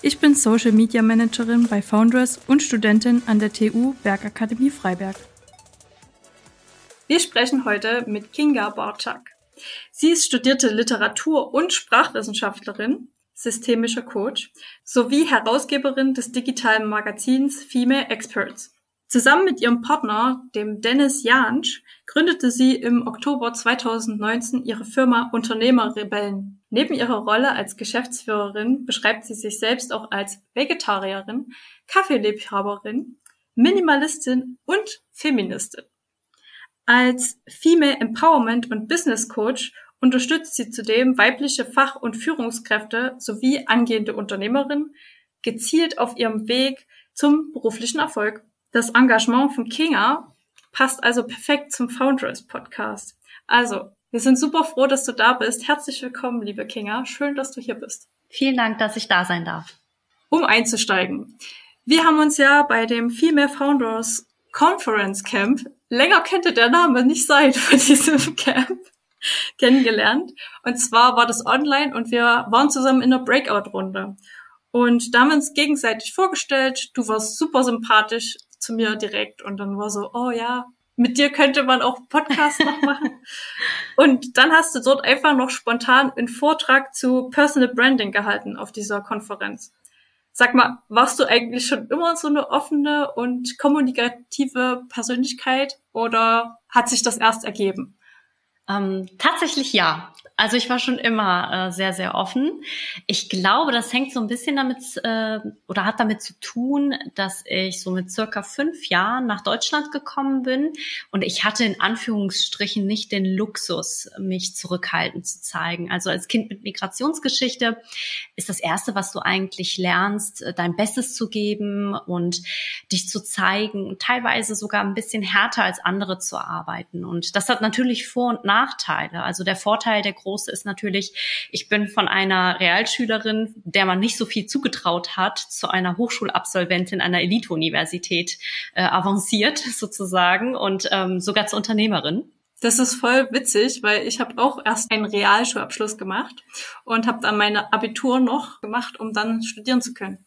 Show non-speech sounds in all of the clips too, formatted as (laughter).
Ich bin Social Media Managerin bei Foundress und Studentin an der TU Bergakademie Freiberg. Wir sprechen heute mit Kinga Borczak. Sie ist studierte Literatur- und Sprachwissenschaftlerin, systemischer Coach sowie Herausgeberin des digitalen Magazins Female Experts. Zusammen mit ihrem Partner, dem Dennis Jansch, gründete sie im Oktober 2019 ihre Firma Unternehmerrebellen. Neben ihrer Rolle als Geschäftsführerin beschreibt sie sich selbst auch als Vegetarierin, Kaffeeliebhaberin, Minimalistin und Feministin. Als Female Empowerment und Business Coach unterstützt sie zudem weibliche Fach- und Führungskräfte sowie angehende Unternehmerinnen gezielt auf ihrem Weg zum beruflichen Erfolg. Das Engagement von Kinga passt also perfekt zum Foundress Podcast. Also, wir sind super froh, dass du da bist. Herzlich willkommen, liebe Kinga. Schön, dass du hier bist. Vielen Dank, dass ich da sein darf. Um einzusteigen. Wir haben uns ja bei dem Female Founders Conference Camp, länger könnte der Name nicht sein (laughs) für diesem Camp, kennengelernt. Und zwar war das online und wir waren zusammen in einer Breakout-Runde. Und da haben wir uns gegenseitig vorgestellt. Du warst super sympathisch zu mir direkt und dann war so, oh ja, mit dir könnte man auch Podcast noch machen. (laughs) und dann hast du dort einfach noch spontan einen Vortrag zu Personal Branding gehalten auf dieser Konferenz. Sag mal, warst du eigentlich schon immer so eine offene und kommunikative Persönlichkeit oder hat sich das erst ergeben? Ähm, tatsächlich ja. Also ich war schon immer äh, sehr, sehr offen. Ich glaube, das hängt so ein bisschen damit äh, oder hat damit zu tun, dass ich so mit circa fünf Jahren nach Deutschland gekommen bin und ich hatte in Anführungsstrichen nicht den Luxus, mich zurückhaltend zu zeigen. Also als Kind mit Migrationsgeschichte ist das Erste, was du eigentlich lernst, äh, dein Bestes zu geben und dich zu zeigen und teilweise sogar ein bisschen härter als andere zu arbeiten. Und das hat natürlich Vor- und Nachteile. Also der Vorteil der große ist natürlich, ich bin von einer Realschülerin, der man nicht so viel zugetraut hat, zu einer Hochschulabsolventin einer Elite-Universität äh, avanciert (laughs) sozusagen und ähm, sogar zur Unternehmerin. Das ist voll witzig, weil ich habe auch erst einen Realschulabschluss gemacht und habe dann meine Abitur noch gemacht, um dann studieren zu können.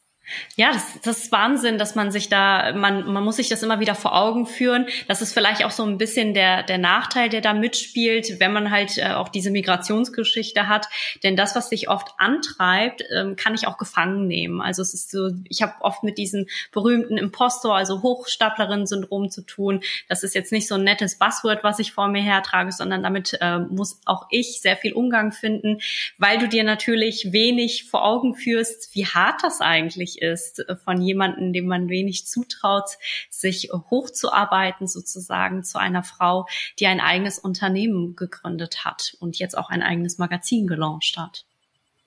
Ja, das, das ist Wahnsinn, dass man sich da, man, man muss sich das immer wieder vor Augen führen. Das ist vielleicht auch so ein bisschen der, der Nachteil, der da mitspielt, wenn man halt äh, auch diese Migrationsgeschichte hat. Denn das, was sich oft antreibt, ähm, kann ich auch gefangen nehmen. Also es ist so, ich habe oft mit diesem berühmten Impostor, also Hochstaplerin-Syndrom zu tun. Das ist jetzt nicht so ein nettes Buzzword, was ich vor mir hertrage, sondern damit äh, muss auch ich sehr viel Umgang finden, weil du dir natürlich wenig vor Augen führst, wie hart das eigentlich ist, äh, von jemandem, dem man wenig zutraut, sich hochzuarbeiten sozusagen zu einer Frau, die ein eigenes Unternehmen gegründet hat und jetzt auch ein eigenes Magazin gelauncht hat.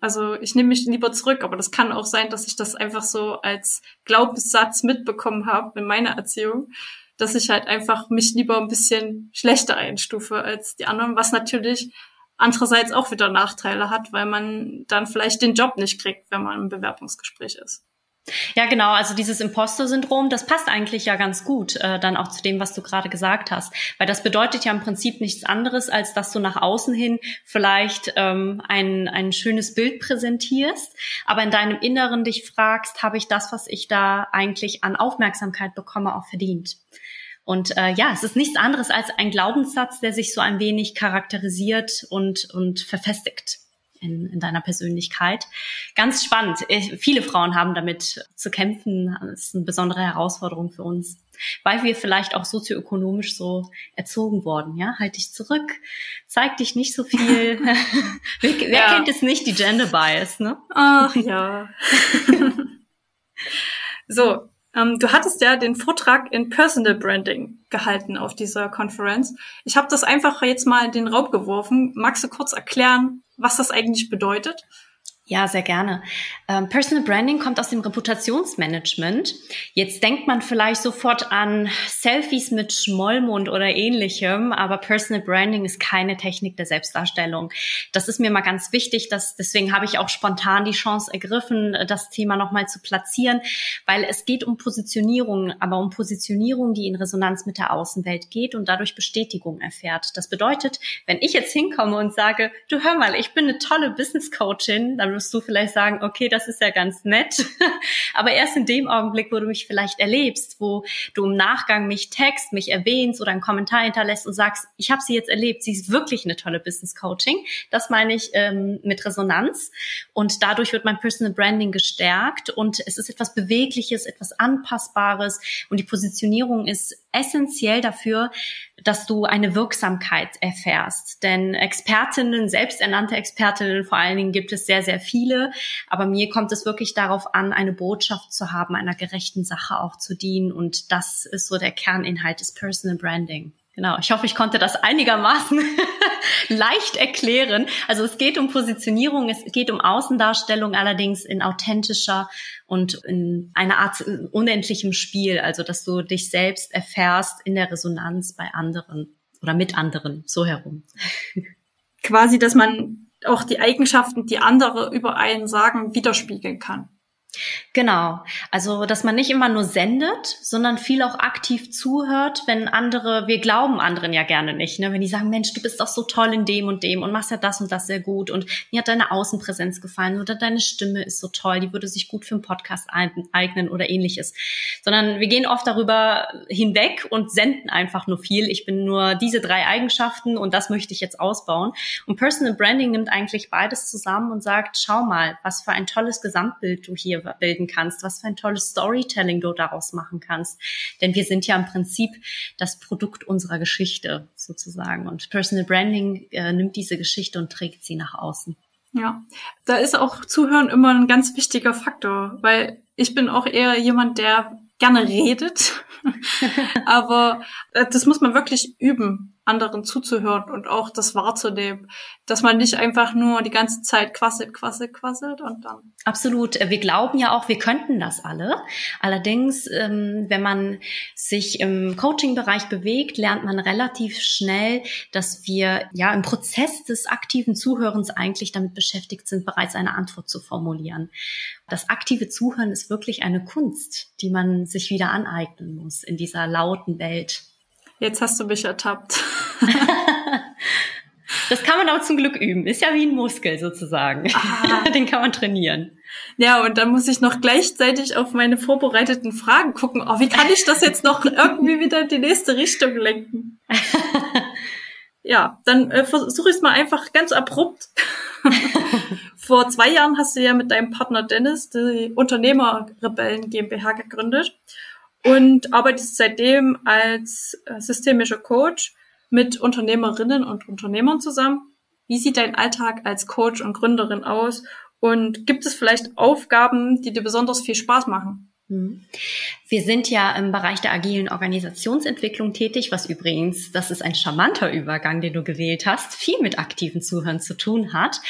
Also ich nehme mich lieber zurück, aber das kann auch sein, dass ich das einfach so als Glaubenssatz mitbekommen habe in meiner Erziehung, dass ich halt einfach mich lieber ein bisschen schlechter einstufe als die anderen, was natürlich andererseits auch wieder Nachteile hat, weil man dann vielleicht den Job nicht kriegt, wenn man im Bewerbungsgespräch ist. Ja, genau. Also dieses Imposter-Syndrom, das passt eigentlich ja ganz gut äh, dann auch zu dem, was du gerade gesagt hast. Weil das bedeutet ja im Prinzip nichts anderes, als dass du nach außen hin vielleicht ähm, ein, ein schönes Bild präsentierst, aber in deinem Inneren dich fragst, habe ich das, was ich da eigentlich an Aufmerksamkeit bekomme, auch verdient? Und äh, ja, es ist nichts anderes als ein Glaubenssatz, der sich so ein wenig charakterisiert und, und verfestigt in, in deiner Persönlichkeit. Ganz spannend. Viele Frauen haben damit zu kämpfen. Das ist eine besondere Herausforderung für uns. Weil wir vielleicht auch sozioökonomisch so erzogen worden, ja? Halt dich zurück, zeig dich nicht so viel. (laughs) wer, wer ja. kennt es nicht, die Gender Bias, ne? Ach ja. (laughs) so, ähm, du hattest ja den Vortrag in Personal Branding gehalten auf dieser Konferenz. Ich habe das einfach jetzt mal in den Raub geworfen. Magst du kurz erklären, was das eigentlich bedeutet? Ja, sehr gerne. Ähm, Personal Branding kommt aus dem Reputationsmanagement. Jetzt denkt man vielleicht sofort an Selfies mit Schmollmund oder ähnlichem, aber Personal Branding ist keine Technik der Selbstdarstellung. Das ist mir mal ganz wichtig, dass, deswegen habe ich auch spontan die Chance ergriffen, das Thema nochmal zu platzieren, weil es geht um Positionierung, aber um Positionierung, die in Resonanz mit der Außenwelt geht und dadurch Bestätigung erfährt. Das bedeutet, wenn ich jetzt hinkomme und sage, du hör mal, ich bin eine tolle Business Coachin, dann wirst du vielleicht sagen, okay, das ist ja ganz nett. (laughs) Aber erst in dem Augenblick, wo du mich vielleicht erlebst, wo du im Nachgang mich text, mich erwähnst oder einen Kommentar hinterlässt und sagst, ich habe sie jetzt erlebt, sie ist wirklich eine tolle Business Coaching. Das meine ich ähm, mit Resonanz. Und dadurch wird mein Personal Branding gestärkt und es ist etwas Bewegliches, etwas Anpassbares und die Positionierung ist essentiell dafür, dass du eine Wirksamkeit erfährst. Denn Expertinnen, selbsternannte Expertinnen vor allen Dingen gibt es sehr, sehr viele. Aber mir kommt es wirklich darauf an, eine Botschaft zu haben, einer gerechten Sache auch zu dienen. Und das ist so der Kerninhalt des Personal Branding. Genau, ich hoffe, ich konnte das einigermaßen (laughs) leicht erklären. Also es geht um Positionierung, es geht um Außendarstellung, allerdings in authentischer und in einer Art unendlichem Spiel. Also dass du dich selbst erfährst in der Resonanz bei anderen oder mit anderen, so herum. Quasi, dass man auch die Eigenschaften, die andere über einen sagen, widerspiegeln kann. Genau. Also, dass man nicht immer nur sendet, sondern viel auch aktiv zuhört, wenn andere, wir glauben anderen ja gerne nicht, ne? Wenn die sagen, Mensch, du bist doch so toll in dem und dem und machst ja das und das sehr gut und mir hat deine Außenpräsenz gefallen oder deine Stimme ist so toll, die würde sich gut für einen Podcast eignen oder ähnliches. Sondern wir gehen oft darüber hinweg und senden einfach nur viel. Ich bin nur diese drei Eigenschaften und das möchte ich jetzt ausbauen. Und Personal Branding nimmt eigentlich beides zusammen und sagt, schau mal, was für ein tolles Gesamtbild du hier bilden kannst, was für ein tolles Storytelling du daraus machen kannst. Denn wir sind ja im Prinzip das Produkt unserer Geschichte sozusagen. Und Personal Branding äh, nimmt diese Geschichte und trägt sie nach außen. Ja, da ist auch Zuhören immer ein ganz wichtiger Faktor, weil ich bin auch eher jemand, der gerne redet, (laughs) aber äh, das muss man wirklich üben anderen zuzuhören und auch das wahrzunehmen, dass man nicht einfach nur die ganze Zeit quasselt, quasselt, quasselt und dann. Absolut. Wir glauben ja auch, wir könnten das alle. Allerdings, ähm, wenn man sich im Coaching-Bereich bewegt, lernt man relativ schnell, dass wir ja im Prozess des aktiven Zuhörens eigentlich damit beschäftigt sind, bereits eine Antwort zu formulieren. Das aktive Zuhören ist wirklich eine Kunst, die man sich wieder aneignen muss in dieser lauten Welt. Jetzt hast du mich ertappt. (laughs) das kann man auch zum Glück üben. Ist ja wie ein Muskel sozusagen. Ah. (laughs) Den kann man trainieren. Ja, und dann muss ich noch gleichzeitig auf meine vorbereiteten Fragen gucken. Oh, wie kann ich das jetzt noch irgendwie wieder in die nächste Richtung lenken? (laughs) ja, dann äh, versuche ich es mal einfach ganz abrupt. Vor zwei Jahren hast du ja mit deinem Partner Dennis die Unternehmerrebellen GmbH gegründet und arbeitest seitdem als äh, systemischer Coach mit Unternehmerinnen und Unternehmern zusammen. Wie sieht dein Alltag als Coach und Gründerin aus? Und gibt es vielleicht Aufgaben, die dir besonders viel Spaß machen? Mhm. Wir sind ja im Bereich der agilen Organisationsentwicklung tätig, was übrigens, das ist ein charmanter Übergang, den du gewählt hast, viel mit aktiven Zuhören zu tun hat.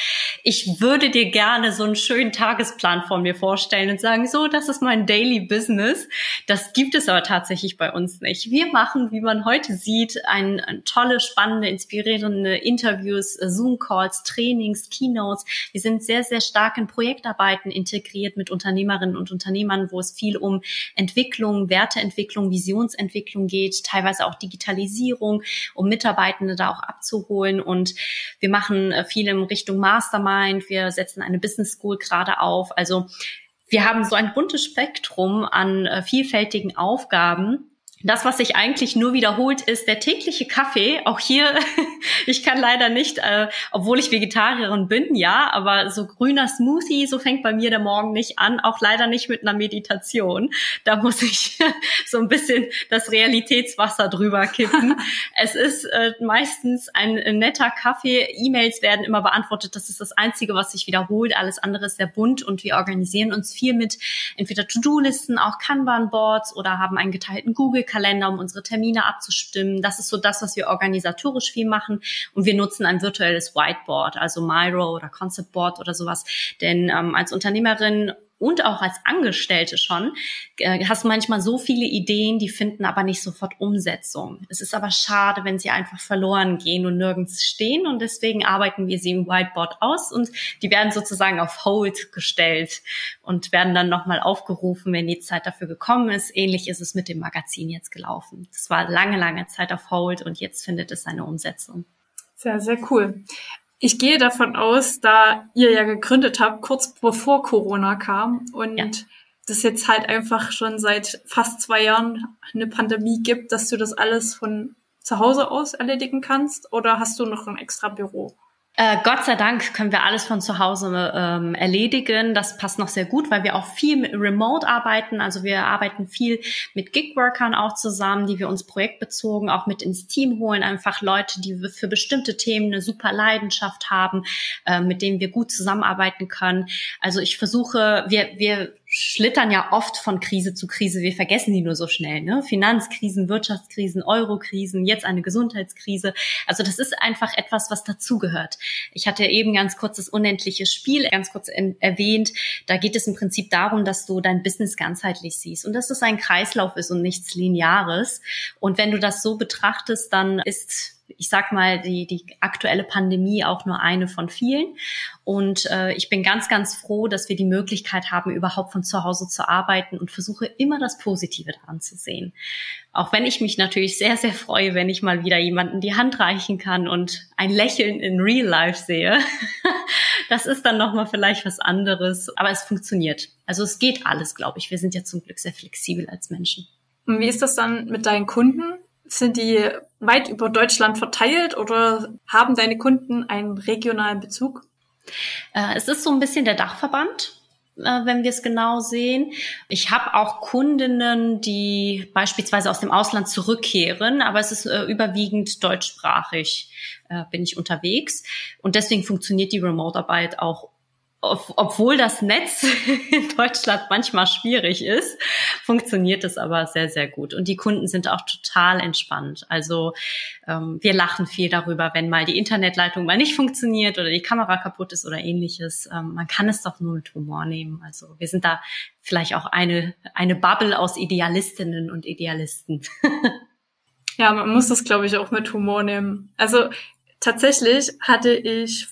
Ich würde dir gerne so einen schönen Tagesplan von mir vorstellen und sagen, so, das ist mein Daily Business. Das gibt es aber tatsächlich bei uns nicht. Wir machen, wie man heute sieht, ein, ein tolle, spannende, inspirierende Interviews, Zoom-Calls, Trainings, Keynotes. Wir sind sehr, sehr stark in Projektarbeiten integriert mit Unternehmerinnen und Unternehmern, wo es viel um Entwicklung Entwicklung, Werteentwicklung, Visionsentwicklung geht, teilweise auch Digitalisierung, um Mitarbeitende da auch abzuholen. Und wir machen äh, viel in Richtung Mastermind. Wir setzen eine Business School gerade auf. Also wir haben so ein buntes Spektrum an äh, vielfältigen Aufgaben das, was sich eigentlich nur wiederholt, ist der tägliche Kaffee. Auch hier, (laughs) ich kann leider nicht, äh, obwohl ich Vegetarierin bin, ja, aber so grüner Smoothie, so fängt bei mir der Morgen nicht an. Auch leider nicht mit einer Meditation. Da muss ich (laughs) so ein bisschen das Realitätswasser drüber kippen. (laughs) es ist äh, meistens ein netter Kaffee. E-Mails werden immer beantwortet. Das ist das Einzige, was sich wiederholt. Alles andere ist sehr bunt und wir organisieren uns viel mit entweder To-Do-Listen, auch Kanban-Boards oder haben einen geteilten Google Kalender, um unsere Termine abzustimmen. Das ist so das, was wir organisatorisch viel machen. Und wir nutzen ein virtuelles Whiteboard, also Miro oder Concept Board oder sowas. Denn ähm, als Unternehmerin und auch als Angestellte schon, äh, hast manchmal so viele Ideen, die finden aber nicht sofort Umsetzung. Es ist aber schade, wenn sie einfach verloren gehen und nirgends stehen und deswegen arbeiten wir sie im Whiteboard aus und die werden sozusagen auf Hold gestellt und werden dann nochmal aufgerufen, wenn die Zeit dafür gekommen ist. Ähnlich ist es mit dem Magazin jetzt gelaufen. Das war lange, lange Zeit auf Hold und jetzt findet es eine Umsetzung. Sehr, sehr cool. Ich gehe davon aus, da ihr ja gegründet habt, kurz bevor Corona kam und ja. das jetzt halt einfach schon seit fast zwei Jahren eine Pandemie gibt, dass du das alles von zu Hause aus erledigen kannst oder hast du noch ein extra Büro? Äh, Gott sei Dank können wir alles von zu Hause ähm, erledigen. Das passt noch sehr gut, weil wir auch viel mit remote arbeiten. Also wir arbeiten viel mit Gigworkern auch zusammen, die wir uns projektbezogen auch mit ins Team holen. Einfach Leute, die für bestimmte Themen eine super Leidenschaft haben, äh, mit denen wir gut zusammenarbeiten können. Also ich versuche, wir, wir schlittern ja oft von Krise zu Krise. Wir vergessen die nur so schnell. Ne? Finanzkrisen, Wirtschaftskrisen, Eurokrisen, jetzt eine Gesundheitskrise. Also das ist einfach etwas, was dazugehört. Ich hatte eben ganz kurz das unendliche Spiel ganz kurz erwähnt. Da geht es im Prinzip darum, dass du dein Business ganzheitlich siehst und dass es ein Kreislauf ist und nichts Lineares. Und wenn du das so betrachtest, dann ist ich sag mal, die, die aktuelle Pandemie auch nur eine von vielen. Und äh, ich bin ganz, ganz froh, dass wir die Möglichkeit haben, überhaupt von zu Hause zu arbeiten und versuche immer das Positive daran zu sehen. Auch wenn ich mich natürlich sehr, sehr freue, wenn ich mal wieder jemanden die Hand reichen kann und ein Lächeln in Real Life sehe. (laughs) das ist dann nochmal vielleicht was anderes. Aber es funktioniert. Also es geht alles, glaube ich. Wir sind ja zum Glück sehr flexibel als Menschen. Und wie ist das dann mit deinen Kunden? Sind die weit über Deutschland verteilt oder haben deine Kunden einen regionalen Bezug? Äh, es ist so ein bisschen der Dachverband äh, wenn wir es genau sehen. Ich habe auch Kundinnen, die beispielsweise aus dem Ausland zurückkehren, aber es ist äh, überwiegend deutschsprachig bin ich unterwegs und deswegen funktioniert die Remote-Arbeit auch obwohl das Netz (laughs) in Deutschland manchmal schwierig ist, funktioniert es aber sehr, sehr gut. Und die Kunden sind auch total entspannt. Also ähm, wir lachen viel darüber, wenn mal die Internetleitung mal nicht funktioniert oder die Kamera kaputt ist oder ähnliches. Ähm, man kann es doch nur mit Humor nehmen. Also wir sind da vielleicht auch eine, eine Bubble aus Idealistinnen und Idealisten. (laughs) ja, man muss das, glaube ich, auch mit Humor nehmen. Also tatsächlich hatte ich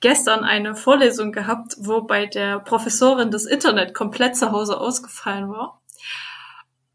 gestern eine Vorlesung gehabt, wo bei der Professorin das Internet komplett zu Hause ausgefallen war.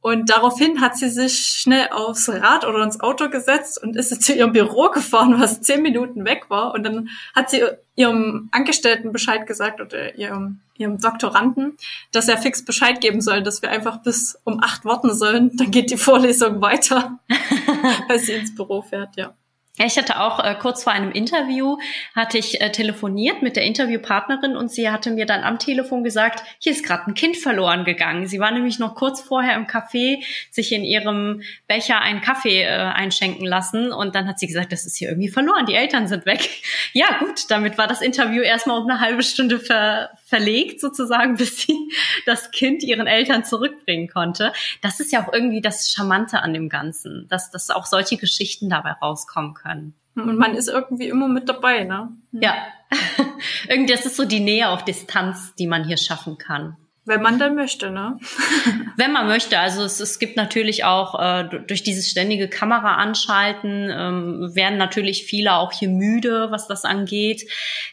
Und daraufhin hat sie sich schnell aufs Rad oder ins Auto gesetzt und ist (laughs) zu ihrem Büro gefahren, was zehn Minuten weg war. Und dann hat sie ihrem Angestellten Bescheid gesagt oder ihrem, ihrem Doktoranden, dass er fix Bescheid geben soll, dass wir einfach bis um acht warten sollen. Dann geht die Vorlesung weiter, (laughs) weil sie ins Büro fährt, ja. Ich hatte auch äh, kurz vor einem Interview hatte ich äh, telefoniert mit der Interviewpartnerin und sie hatte mir dann am Telefon gesagt, hier ist gerade ein Kind verloren gegangen. Sie war nämlich noch kurz vorher im Café, sich in ihrem Becher einen Kaffee äh, einschenken lassen und dann hat sie gesagt, das ist hier irgendwie verloren, die Eltern sind weg. (laughs) Ja gut, damit war das Interview erstmal um eine halbe Stunde ver verlegt sozusagen, (laughs) bis sie das Kind ihren Eltern zurückbringen konnte. Das ist ja auch irgendwie das Charmante an dem Ganzen, dass, dass auch solche Geschichten dabei rauskommen können. Und man ist irgendwie immer mit dabei, ne? Ja. (laughs) irgendwie, das ist so die Nähe auf Distanz, die man hier schaffen kann. Wenn man dann möchte, ne? (laughs) Wenn man möchte. Also es, es gibt natürlich auch äh, durch dieses ständige Kamera anschalten, ähm, werden natürlich viele auch hier müde, was das angeht.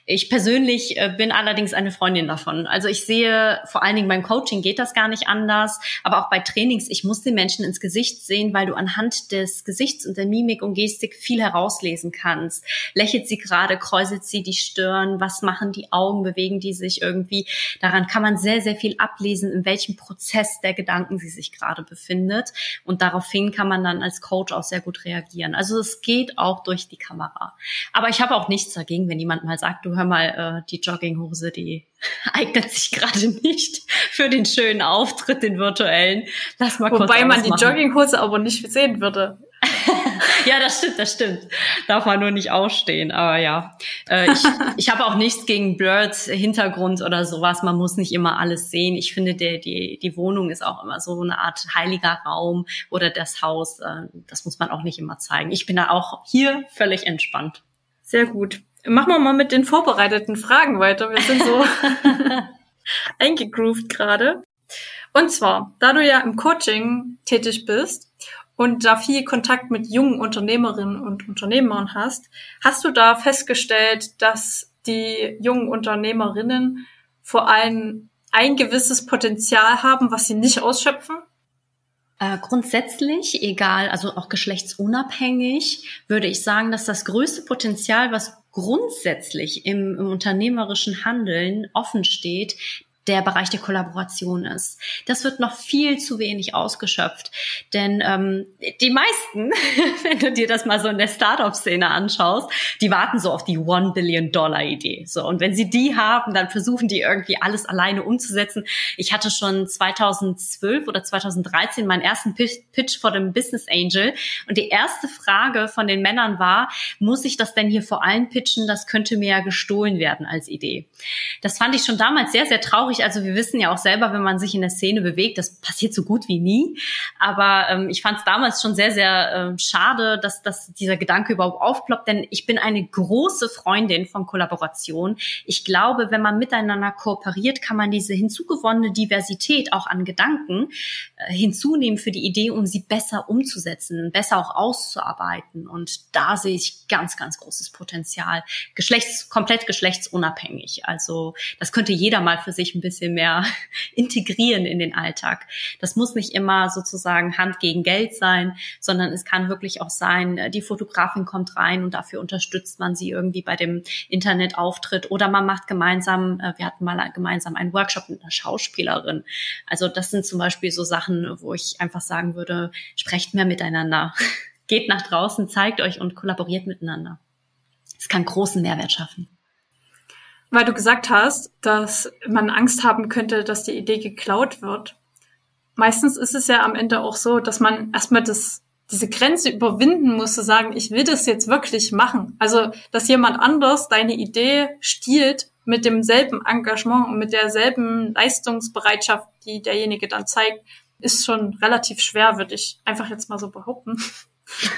Ich persönlich äh, bin allerdings eine Freundin davon. Also ich sehe, vor allen Dingen beim Coaching geht das gar nicht anders, aber auch bei Trainings, ich muss den Menschen ins Gesicht sehen, weil du anhand des Gesichts und der Mimik und Gestik viel herauslesen kannst. Lächelt sie gerade, kräuselt sie die Stirn, was machen die Augen, bewegen die sich irgendwie. Daran kann man sehr, sehr viel ablesen, in welchem Prozess der Gedanken sie sich gerade befindet. Und daraufhin kann man dann als Coach auch sehr gut reagieren. Also es geht auch durch die Kamera. Aber ich habe auch nichts dagegen, wenn jemand mal sagt, du hör mal, äh, die Jogginghose, die (laughs) eignet sich gerade nicht für den schönen Auftritt, den virtuellen. Lass mal kurz Wobei man die. Jogginghose aber nicht sehen würde. (laughs) ja, das stimmt, das stimmt. Darf man nur nicht ausstehen. Aber ja, äh, ich, (laughs) ich habe auch nichts gegen Blurs Hintergrund oder sowas. Man muss nicht immer alles sehen. Ich finde, der, die, die Wohnung ist auch immer so eine Art heiliger Raum oder das Haus. Äh, das muss man auch nicht immer zeigen. Ich bin da auch hier völlig entspannt. Sehr gut. Machen wir mal mit den vorbereiteten Fragen weiter. Wir sind so (laughs) eingegroovt gerade. Und zwar, da du ja im Coaching tätig bist und da viel Kontakt mit jungen Unternehmerinnen und Unternehmern hast, hast du da festgestellt, dass die jungen Unternehmerinnen vor allem ein gewisses Potenzial haben, was sie nicht ausschöpfen? Äh, grundsätzlich, egal, also auch geschlechtsunabhängig, würde ich sagen, dass das größte Potenzial, was grundsätzlich im, im unternehmerischen Handeln offen steht, der Bereich der Kollaboration ist. Das wird noch viel zu wenig ausgeschöpft. Denn ähm, die meisten, (laughs) wenn du dir das mal so in der Startup-Szene anschaust, die warten so auf die One Billion Dollar Idee. So und wenn sie die haben, dann versuchen die irgendwie alles alleine umzusetzen. Ich hatte schon 2012 oder 2013 meinen ersten Pitch vor dem Business Angel und die erste Frage von den Männern war: Muss ich das denn hier vor allen pitchen? Das könnte mir ja gestohlen werden als Idee. Das fand ich schon damals sehr sehr traurig traurig. Also wir wissen ja auch selber, wenn man sich in der Szene bewegt, das passiert so gut wie nie. Aber ähm, ich fand es damals schon sehr, sehr äh, schade, dass, dass dieser Gedanke überhaupt aufploppt, denn ich bin eine große Freundin von Kollaboration. Ich glaube, wenn man miteinander kooperiert, kann man diese hinzugewonnene Diversität auch an Gedanken äh, hinzunehmen für die Idee, um sie besser umzusetzen, besser auch auszuarbeiten. Und da sehe ich ganz, ganz großes Potenzial. Geschlechts, komplett geschlechtsunabhängig. Also das könnte jeder mal für sich ein bisschen mehr (laughs) integrieren in den Alltag. Das muss nicht immer sozusagen Hand gegen Geld sein, sondern es kann wirklich auch sein, äh, die Fotografin kommt rein und dafür unterstützt man sie irgendwie bei dem Internetauftritt oder man macht gemeinsam, äh, wir hatten mal gemeinsam einen Workshop mit einer Schauspielerin. Also das sind zum Beispiel so Sachen, wo ich einfach sagen würde, sprecht mehr miteinander. (laughs) Geht nach draußen, zeigt euch und kollaboriert miteinander. Es kann großen Mehrwert schaffen. Weil du gesagt hast, dass man Angst haben könnte, dass die Idee geklaut wird. Meistens ist es ja am Ende auch so, dass man erstmal das, diese Grenze überwinden muss, zu sagen, ich will das jetzt wirklich machen. Also, dass jemand anders deine Idee stiehlt mit demselben Engagement und mit derselben Leistungsbereitschaft, die derjenige dann zeigt, ist schon relativ schwer, würde ich einfach jetzt mal so behaupten.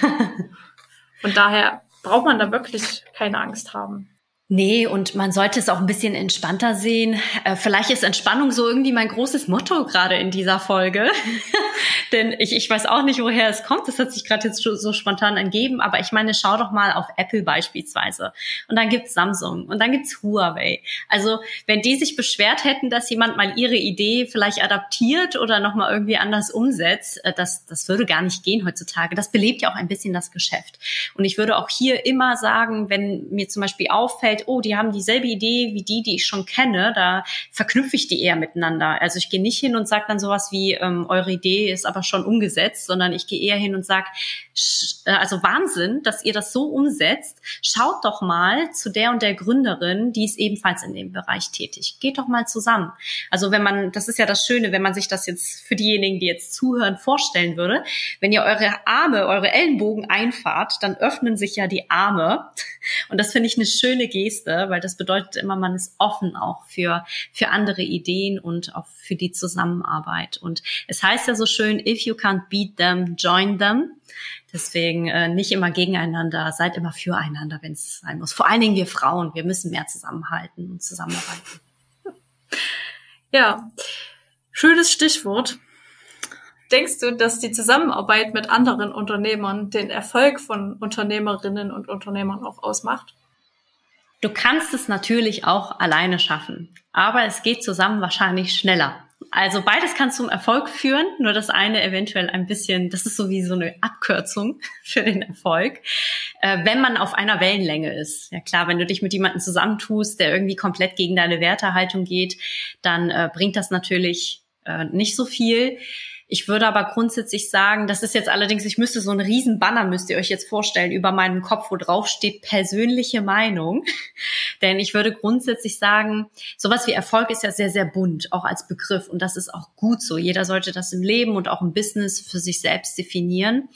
(laughs) und daher braucht man da wirklich keine Angst haben. Nee, und man sollte es auch ein bisschen entspannter sehen. Äh, vielleicht ist Entspannung so irgendwie mein großes Motto gerade in dieser Folge. (laughs) Denn ich, ich weiß auch nicht, woher es kommt. Das hat sich gerade jetzt so spontan ergeben. Aber ich meine, schau doch mal auf Apple beispielsweise. Und dann gibt's Samsung und dann gibt's Huawei. Also wenn die sich beschwert hätten, dass jemand mal ihre Idee vielleicht adaptiert oder nochmal irgendwie anders umsetzt, äh, das, das würde gar nicht gehen heutzutage. Das belebt ja auch ein bisschen das Geschäft. Und ich würde auch hier immer sagen, wenn mir zum Beispiel auffällt, oh, die haben dieselbe Idee wie die, die ich schon kenne, da verknüpfe ich die eher miteinander. Also ich gehe nicht hin und sage dann sowas wie, ähm, eure Idee ist aber schon umgesetzt, sondern ich gehe eher hin und sage, äh, also Wahnsinn, dass ihr das so umsetzt. Schaut doch mal zu der und der Gründerin, die ist ebenfalls in dem Bereich tätig. Geht doch mal zusammen. Also wenn man, das ist ja das Schöne, wenn man sich das jetzt für diejenigen, die jetzt zuhören, vorstellen würde, wenn ihr eure Arme, eure Ellenbogen einfahrt, dann öffnen sich ja die Arme. Und das finde ich eine schöne Geste, weil das bedeutet immer, man ist offen auch für, für andere Ideen und auch für die Zusammenarbeit. Und es heißt ja so schön, if you can't beat them, join them. Deswegen äh, nicht immer gegeneinander, seid immer füreinander, wenn es sein muss. Vor allen Dingen wir Frauen, wir müssen mehr zusammenhalten und zusammenarbeiten. (laughs) Ja, schönes Stichwort. Denkst du, dass die Zusammenarbeit mit anderen Unternehmern den Erfolg von Unternehmerinnen und Unternehmern auch ausmacht? Du kannst es natürlich auch alleine schaffen, aber es geht zusammen wahrscheinlich schneller. Also beides kann zum Erfolg führen, nur das eine eventuell ein bisschen, das ist so wie so eine Abkürzung (laughs) für den Erfolg, äh, wenn man auf einer Wellenlänge ist. Ja klar, wenn du dich mit jemandem zusammentust, der irgendwie komplett gegen deine Wertehaltung geht, dann äh, bringt das natürlich äh, nicht so viel Ich würde aber grundsätzlich sagen, das ist jetzt allerdings, ich müsste so einen riesen Banner, müsst ihr euch jetzt vorstellen, über meinen Kopf, wo drauf steht persönliche Meinung. (laughs) Denn ich würde grundsätzlich sagen, sowas wie Erfolg ist ja sehr, sehr bunt, auch als Begriff. Und das ist auch gut so. Jeder sollte das im Leben und auch im Business für sich selbst definieren.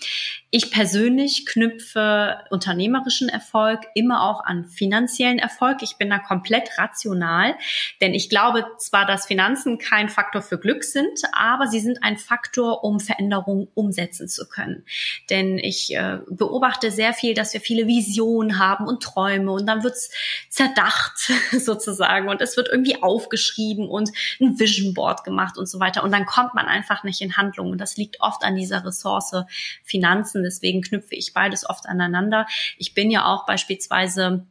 Ich persönlich knüpfe unternehmerischen Erfolg immer auch an finanziellen Erfolg. Ich bin da komplett rational, denn ich glaube zwar, dass Finanzen kein Faktor für Glück sind, aber sie sind ein Faktor, um Veränderungen umsetzen zu können. Denn ich äh, beobachte sehr viel, dass wir viele Visionen haben und Träume und dann wird's zerdacht (laughs) sozusagen und es wird irgendwie aufgeschrieben und ein Vision Board gemacht und so weiter und dann kommt man einfach nicht in Handlung und das liegt oft an dieser Ressource Finanzen Deswegen knüpfe ich beides oft aneinander. Ich bin ja auch beispielsweise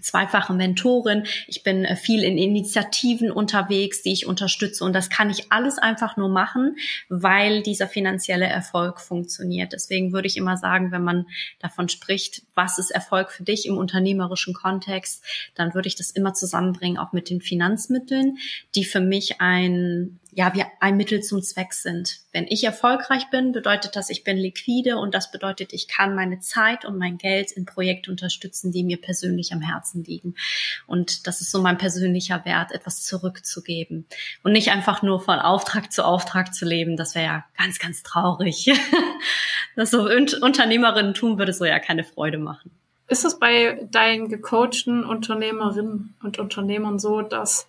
zweifache Mentorin. Ich bin äh, viel in Initiativen unterwegs, die ich unterstütze. Und das kann ich alles einfach nur machen, weil dieser finanzielle Erfolg funktioniert. Deswegen würde ich immer sagen, wenn man davon spricht, was ist Erfolg für dich im unternehmerischen Kontext, dann würde ich das immer zusammenbringen, auch mit den Finanzmitteln, die für mich ein ja, wie ein Mittel zum Zweck sind. Wenn ich erfolgreich bin, bedeutet das, ich bin liquide und das bedeutet, ich kann meine Zeit und mein Geld in Projekte unterstützen, die mir persönlich am Herzen liegen. Und das ist so mein persönlicher Wert, etwas zurückzugeben und nicht einfach nur von Auftrag zu Auftrag zu leben. Das wäre ja ganz, ganz traurig. (laughs) das so Unternehmerinnen tun würde so ja keine Freude machen. Ist es bei deinen gecoachten Unternehmerinnen und Unternehmern so, dass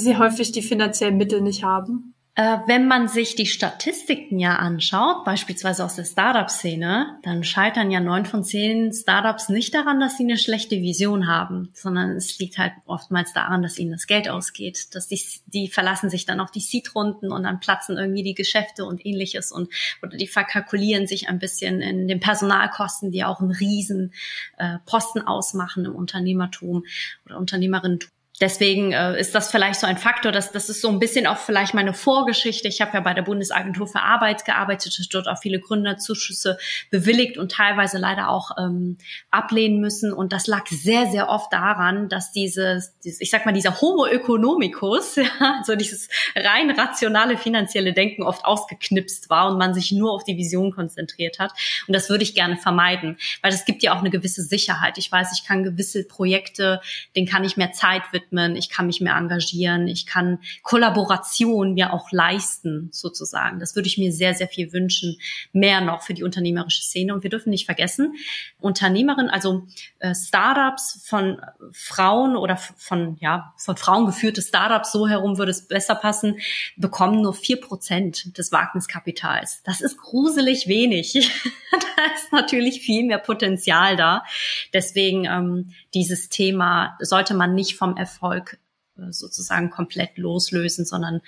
sie häufig die finanziellen Mittel nicht haben? Äh, wenn man sich die Statistiken ja anschaut, beispielsweise aus der Startup-Szene, dann scheitern ja neun von zehn Startups nicht daran, dass sie eine schlechte Vision haben, sondern es liegt halt oftmals daran, dass ihnen das Geld ausgeht, dass die, die verlassen sich dann auf die Seed-Runden und dann platzen irgendwie die Geschäfte und ähnliches und oder die verkalkulieren sich ein bisschen in den Personalkosten, die auch einen riesen äh, Posten ausmachen im Unternehmertum oder Unternehmerinnentum deswegen äh, ist das vielleicht so ein Faktor, dass das ist so ein bisschen auch vielleicht meine Vorgeschichte. Ich habe ja bei der Bundesagentur für Arbeit gearbeitet, dort auch viele Gründerzuschüsse bewilligt und teilweise leider auch ähm, ablehnen müssen. Und das lag sehr, sehr oft daran, dass dieses, dieses ich sag mal, dieser Homo economicus, (laughs) ja, so dieses rein rationale finanzielle Denken oft ausgeknipst war und man sich nur auf die Vision konzentriert hat. Und das würde ich gerne vermeiden, weil es gibt ja auch eine gewisse Sicherheit. Ich weiß, ich kann gewisse Projekte, denen kann ich mehr Zeit widmen widmen, ich kann mich mehr engagieren, ich kann Kollaboration mir auch leisten, sozusagen. Das würde ich mir sehr, sehr viel wünschen, mehr noch für die unternehmerische Szene. Und wir dürfen nicht vergessen, Unternehmerinnen, also äh, Startups von Frauen oder von, ja, von Frauen geführte Startups, so herum würde es besser passen, bekommen nur vier Prozent des Wagniskapitals. Das ist gruselig wenig. (laughs) da ist natürlich viel mehr Potenzial da. Deswegen ähm, dieses Thema sollte man nicht vom Erfolg äh, sozusagen komplett loslösen, sondern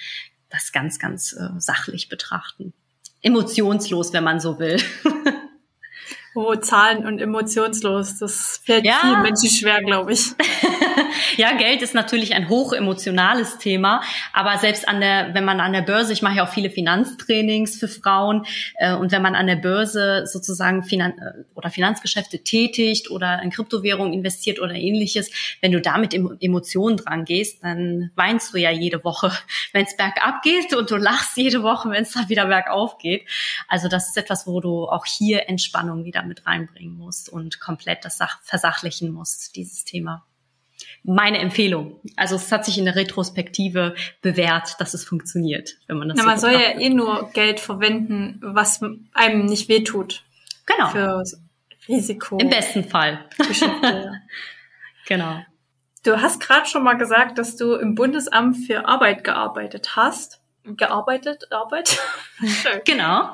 das ganz, ganz äh, sachlich betrachten. Emotionslos, wenn man so will. Oh, Zahlen und emotionslos. Das fällt ja. vielen Menschen schwer, glaube ich. (laughs) (laughs) ja, Geld ist natürlich ein hochemotionales Thema, aber selbst an der, wenn man an der Börse, ich mache ja auch viele Finanztrainings für Frauen, äh, und wenn man an der Börse sozusagen Finan äh, oder Finanzgeschäfte tätigt oder in Kryptowährungen investiert oder ähnliches, wenn du da mit Emotionen dran gehst, dann weinst du ja jede Woche, (laughs) wenn es bergab geht und du lachst jede Woche, wenn es dann wieder bergauf geht. Also das ist etwas, wo du auch hier Entspannung wieder mit reinbringen musst und komplett das Sach versachlichen musst, dieses Thema. Meine Empfehlung. Also es hat sich in der Retrospektive bewährt, dass es funktioniert, wenn man das. Na, so man soll ja eh nur Geld verwenden, was einem nicht wehtut. Genau. Für Risiko. Im besten Fall. (laughs) genau. Du hast gerade schon mal gesagt, dass du im Bundesamt für Arbeit gearbeitet hast gearbeitet, Arbeit. (laughs) genau.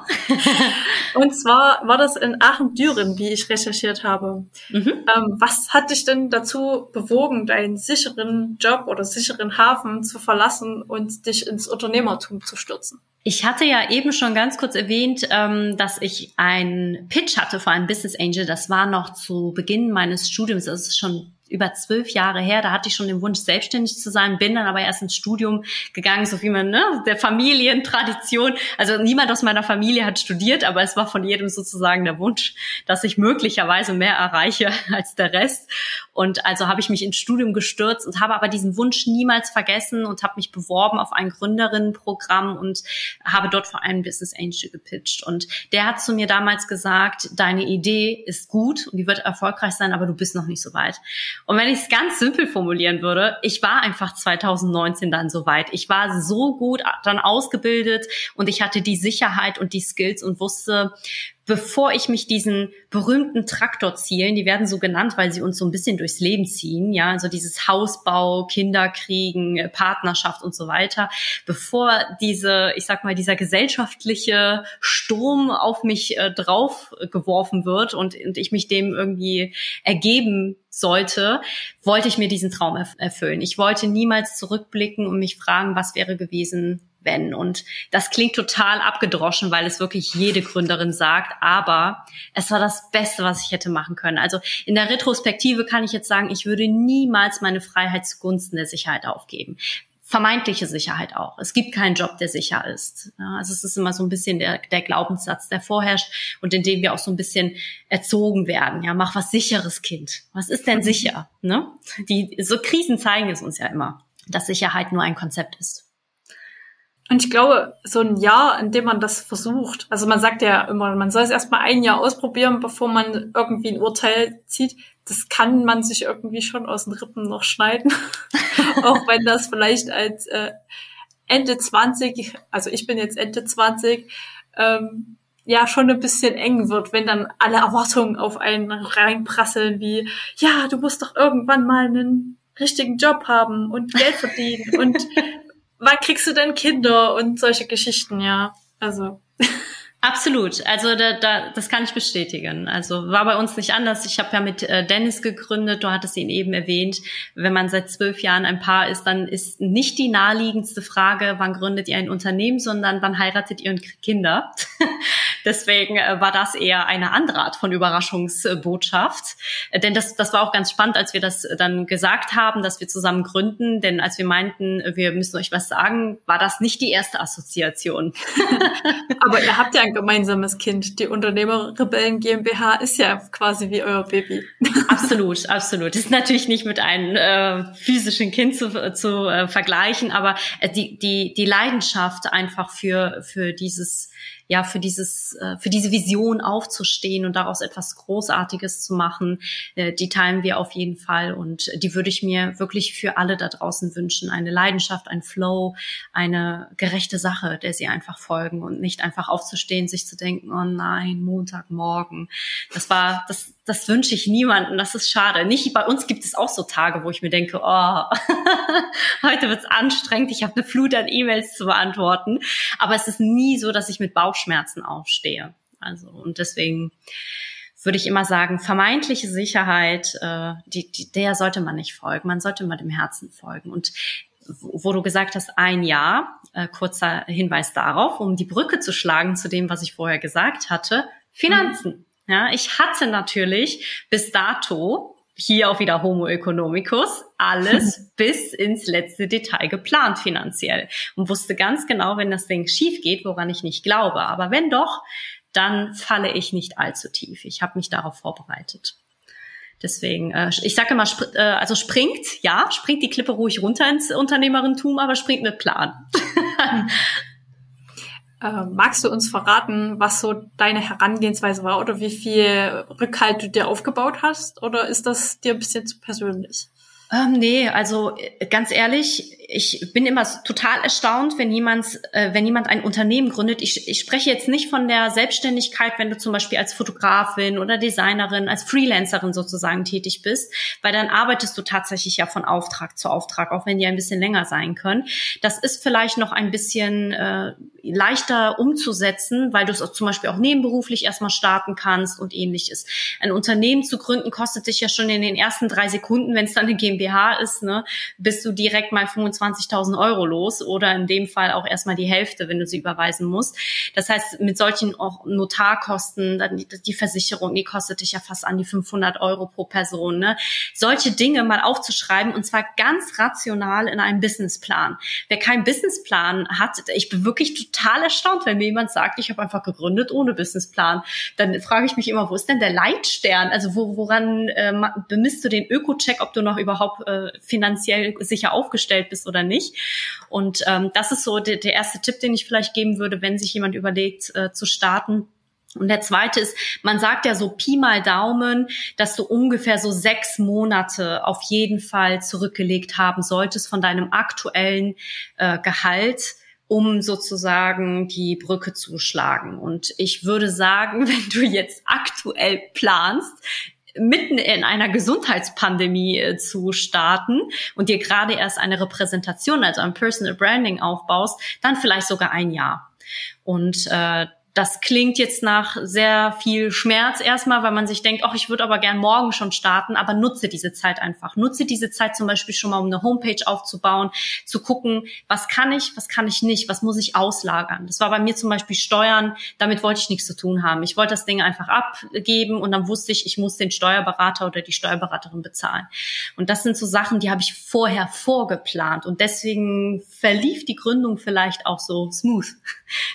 und zwar war das in Aachen-Düren, wie ich recherchiert habe. Mhm. Ähm, was hat dich denn dazu bewogen, deinen sicheren Job oder sicheren Hafen zu verlassen und dich ins Unternehmertum zu stürzen? Ich hatte ja eben schon ganz kurz erwähnt, ähm, dass ich einen Pitch hatte für einen Business Angel. Das war noch zu Beginn meines Studiums. Das ist schon über zwölf Jahre her. Da hatte ich schon den Wunsch, selbstständig zu sein, bin dann aber erst ins Studium gegangen, so wie man, ne, der Familientradition. Also niemand aus meiner Familie hat studiert, aber es war von jedem sozusagen der Wunsch, dass ich möglicherweise mehr erreiche (laughs) als der Rest. Und also habe ich mich ins Studium gestürzt und habe aber diesen Wunsch niemals vergessen und habe mich beworben auf ein Gründerinnenprogramm und habe dort vor allem Business Angel gepitcht. Und der hat zu mir damals gesagt, deine Idee ist gut und die wird erfolgreich sein, aber du bist noch nicht so weit. Und wenn ich es ganz simpel formulieren würde, ich war einfach 2019 dann so weit. Ich war so gut dann ausgebildet und ich hatte die Sicherheit und die Skills und wusste, bevor ich mich diesen berühmten Traktorzielen, die werden so genannt, weil sie uns so ein bisschen durchs Leben ziehen, ja, also dieses Hausbau, Kinderkriegen, äh, Partnerschaft und so weiter, bevor diese, ich sag mal, dieser gesellschaftliche Sturm auf mich äh, drauf geworfen wird und, und ich mich dem irgendwie ergeben sollte, wollte ich mir diesen Traum erfüllen. Ich wollte niemals zurückblicken und mich fragen, was wäre gewesen, wenn. Und das klingt total abgedroschen, weil es wirklich jede Gründerin sagt, aber es war das Beste, was ich hätte machen können. Also in der Retrospektive kann ich jetzt sagen, ich würde niemals meine Freiheit zugunsten der Sicherheit aufgeben. Vermeintliche Sicherheit auch. Es gibt keinen Job, der sicher ist. Also es ist immer so ein bisschen der, der Glaubenssatz, der vorherrscht und in dem wir auch so ein bisschen erzogen werden. Ja, mach was sicheres, Kind. Was ist denn sicher? Ne? Die so Krisen zeigen es uns ja immer, dass Sicherheit nur ein Konzept ist. Und ich glaube, so ein Jahr, in dem man das versucht, also man sagt ja immer, man soll es erstmal ein Jahr ausprobieren, bevor man irgendwie ein Urteil zieht. Das kann man sich irgendwie schon aus den Rippen noch schneiden. (laughs) Auch wenn das vielleicht als äh, Ende 20, also ich bin jetzt Ende 20, ähm, ja schon ein bisschen eng wird, wenn dann alle Erwartungen auf einen reinprasseln, wie, ja, du musst doch irgendwann mal einen richtigen Job haben und Geld verdienen und (laughs) wann kriegst du denn Kinder und solche Geschichten, ja. Also. (laughs) Absolut. Also da, da, das kann ich bestätigen. Also war bei uns nicht anders. Ich habe ja mit äh, Dennis gegründet, du hattest ihn eben erwähnt. Wenn man seit zwölf Jahren ein Paar ist, dann ist nicht die naheliegendste Frage, wann gründet ihr ein Unternehmen, sondern wann heiratet ihr und Kinder. (laughs) Deswegen äh, war das eher eine andere Art von Überraschungsbotschaft. Äh, denn das, das war auch ganz spannend, als wir das dann gesagt haben, dass wir zusammen gründen. Denn als wir meinten, wir müssen euch was sagen, war das nicht die erste Assoziation. (laughs) Aber ihr habt ja ein gemeinsames Kind. Die Unternehmerrebellen GmbH ist ja quasi wie euer Baby. (laughs) Absolut, absolut. Ist natürlich nicht mit einem äh, physischen Kind zu, zu äh, vergleichen, aber äh, die, die, die Leidenschaft einfach für, für dieses ja für dieses äh, für diese Vision aufzustehen und daraus etwas Großartiges zu machen, äh, die teilen wir auf jeden Fall und die würde ich mir wirklich für alle da draußen wünschen. Eine Leidenschaft, ein Flow, eine gerechte Sache, der sie einfach folgen und nicht einfach aufzustehen, sich zu denken, oh nein, Montagmorgen. Das war das das wünsche ich niemandem. Das ist schade. Nicht bei uns gibt es auch so Tage, wo ich mir denke, oh, (laughs) heute wird's anstrengend. Ich habe eine Flut an E-Mails zu beantworten. Aber es ist nie so, dass ich mit Bauchschmerzen aufstehe. Also und deswegen würde ich immer sagen, vermeintliche Sicherheit, äh, die, die, der sollte man nicht folgen. Man sollte immer dem Herzen folgen. Und wo du gesagt hast, ein Jahr, äh, kurzer Hinweis darauf, um die Brücke zu schlagen zu dem, was ich vorher gesagt hatte, Finanzen. Mhm. Ja, ich hatte natürlich bis dato hier auch wieder Homo economicus, alles (laughs) bis ins letzte Detail geplant finanziell und wusste ganz genau, wenn das Ding schief geht, woran ich nicht glaube. Aber wenn doch, dann falle ich nicht allzu tief. Ich habe mich darauf vorbereitet. Deswegen, äh, ich sage immer, sp äh, also springt, ja, springt die Klippe ruhig runter ins Unternehmerentum, aber springt mit Plan. (laughs) Äh, magst du uns verraten, was so deine Herangehensweise war oder wie viel Rückhalt du dir aufgebaut hast? Oder ist das dir ein bisschen zu persönlich? Ähm, nee, also äh, ganz ehrlich, ich bin immer total erstaunt, wenn jemand, äh, wenn jemand ein Unternehmen gründet. Ich, ich spreche jetzt nicht von der Selbstständigkeit, wenn du zum Beispiel als Fotografin oder Designerin, als Freelancerin sozusagen tätig bist, weil dann arbeitest du tatsächlich ja von Auftrag zu Auftrag, auch wenn die ein bisschen länger sein können. Das ist vielleicht noch ein bisschen, äh, leichter umzusetzen, weil du es zum Beispiel auch nebenberuflich erstmal starten kannst und ähnliches. Ein Unternehmen zu gründen kostet dich ja schon in den ersten drei Sekunden, wenn es dann eine GmbH ist, ne, bist du direkt mal 25.000 Euro los oder in dem Fall auch erstmal die Hälfte, wenn du sie überweisen musst. Das heißt, mit solchen auch Notarkosten, dann die, die Versicherung, die kostet dich ja fast an die 500 Euro pro Person. Ne? Solche Dinge mal aufzuschreiben und zwar ganz rational in einem Businessplan. Wer keinen Businessplan hat, ich bin wirklich total erstaunt, wenn mir jemand sagt, ich habe einfach gegründet ohne Businessplan. Dann frage ich mich immer, wo ist denn der Leitstern? Also wo, woran äh, bemisst du den Öko-Check, ob du noch überhaupt äh, finanziell sicher aufgestellt bist oder nicht? Und ähm, das ist so der, der erste Tipp, den ich vielleicht geben würde, wenn sich jemand überlegt äh, zu starten. Und der zweite ist, man sagt ja so Pi mal Daumen, dass du ungefähr so sechs Monate auf jeden Fall zurückgelegt haben solltest von deinem aktuellen äh, Gehalt um sozusagen die Brücke zu schlagen. Und ich würde sagen, (laughs) wenn du jetzt aktuell planst, mitten in einer Gesundheitspandemie äh, zu starten und dir gerade erst eine Repräsentation, also ein Personal Branding aufbaust, dann vielleicht sogar ein Jahr. Und äh, das klingt jetzt nach sehr viel Schmerz erstmal, weil man sich denkt, ach, ich würde aber gern morgen schon starten, aber nutze diese Zeit einfach. Nutze diese Zeit zum Beispiel schon mal, um eine Homepage aufzubauen, zu gucken, was kann ich, was kann ich nicht, was muss ich auslagern. Das war bei mir zum Beispiel Steuern, damit wollte ich nichts zu tun haben. Ich wollte das Ding einfach abgeben und dann wusste ich, ich muss den Steuerberater oder die Steuerberaterin bezahlen. Und das sind so Sachen, die habe ich vorher vorgeplant und deswegen verlief die Gründung vielleicht auch so smooth. (laughs)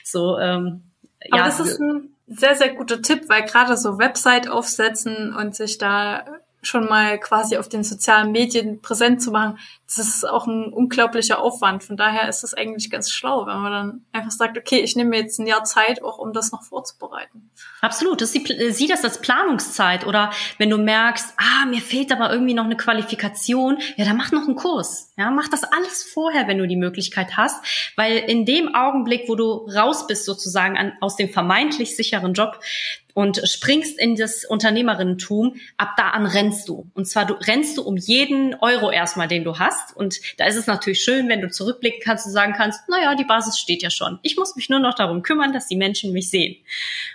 So, ähm, aber ja, das ist ein sehr, sehr guter Tipp, weil gerade so Website aufsetzen und sich da schon mal quasi auf den sozialen Medien präsent zu machen, das ist auch ein unglaublicher Aufwand. Von daher ist es eigentlich ganz schlau, wenn man dann einfach sagt, okay, ich nehme jetzt ein Jahr Zeit, auch um das noch vorzubereiten. Absolut. Das ist die, sieh das als Planungszeit. Oder wenn du merkst, ah, mir fehlt aber irgendwie noch eine Qualifikation, ja, dann mach noch einen Kurs. Ja, mach das alles vorher, wenn du die Möglichkeit hast. Weil in dem Augenblick, wo du raus bist sozusagen an, aus dem vermeintlich sicheren Job, und springst in das Unternehmerinnentum, ab da an rennst du. Und zwar du rennst du um jeden Euro erstmal, den du hast. Und da ist es natürlich schön, wenn du zurückblicken kannst und sagen kannst, naja, die Basis steht ja schon. Ich muss mich nur noch darum kümmern, dass die Menschen mich sehen.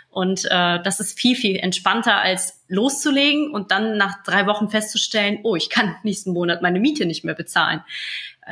Und äh, das ist viel, viel entspannter als loszulegen und dann nach drei Wochen festzustellen, oh, ich kann nächsten Monat meine Miete nicht mehr bezahlen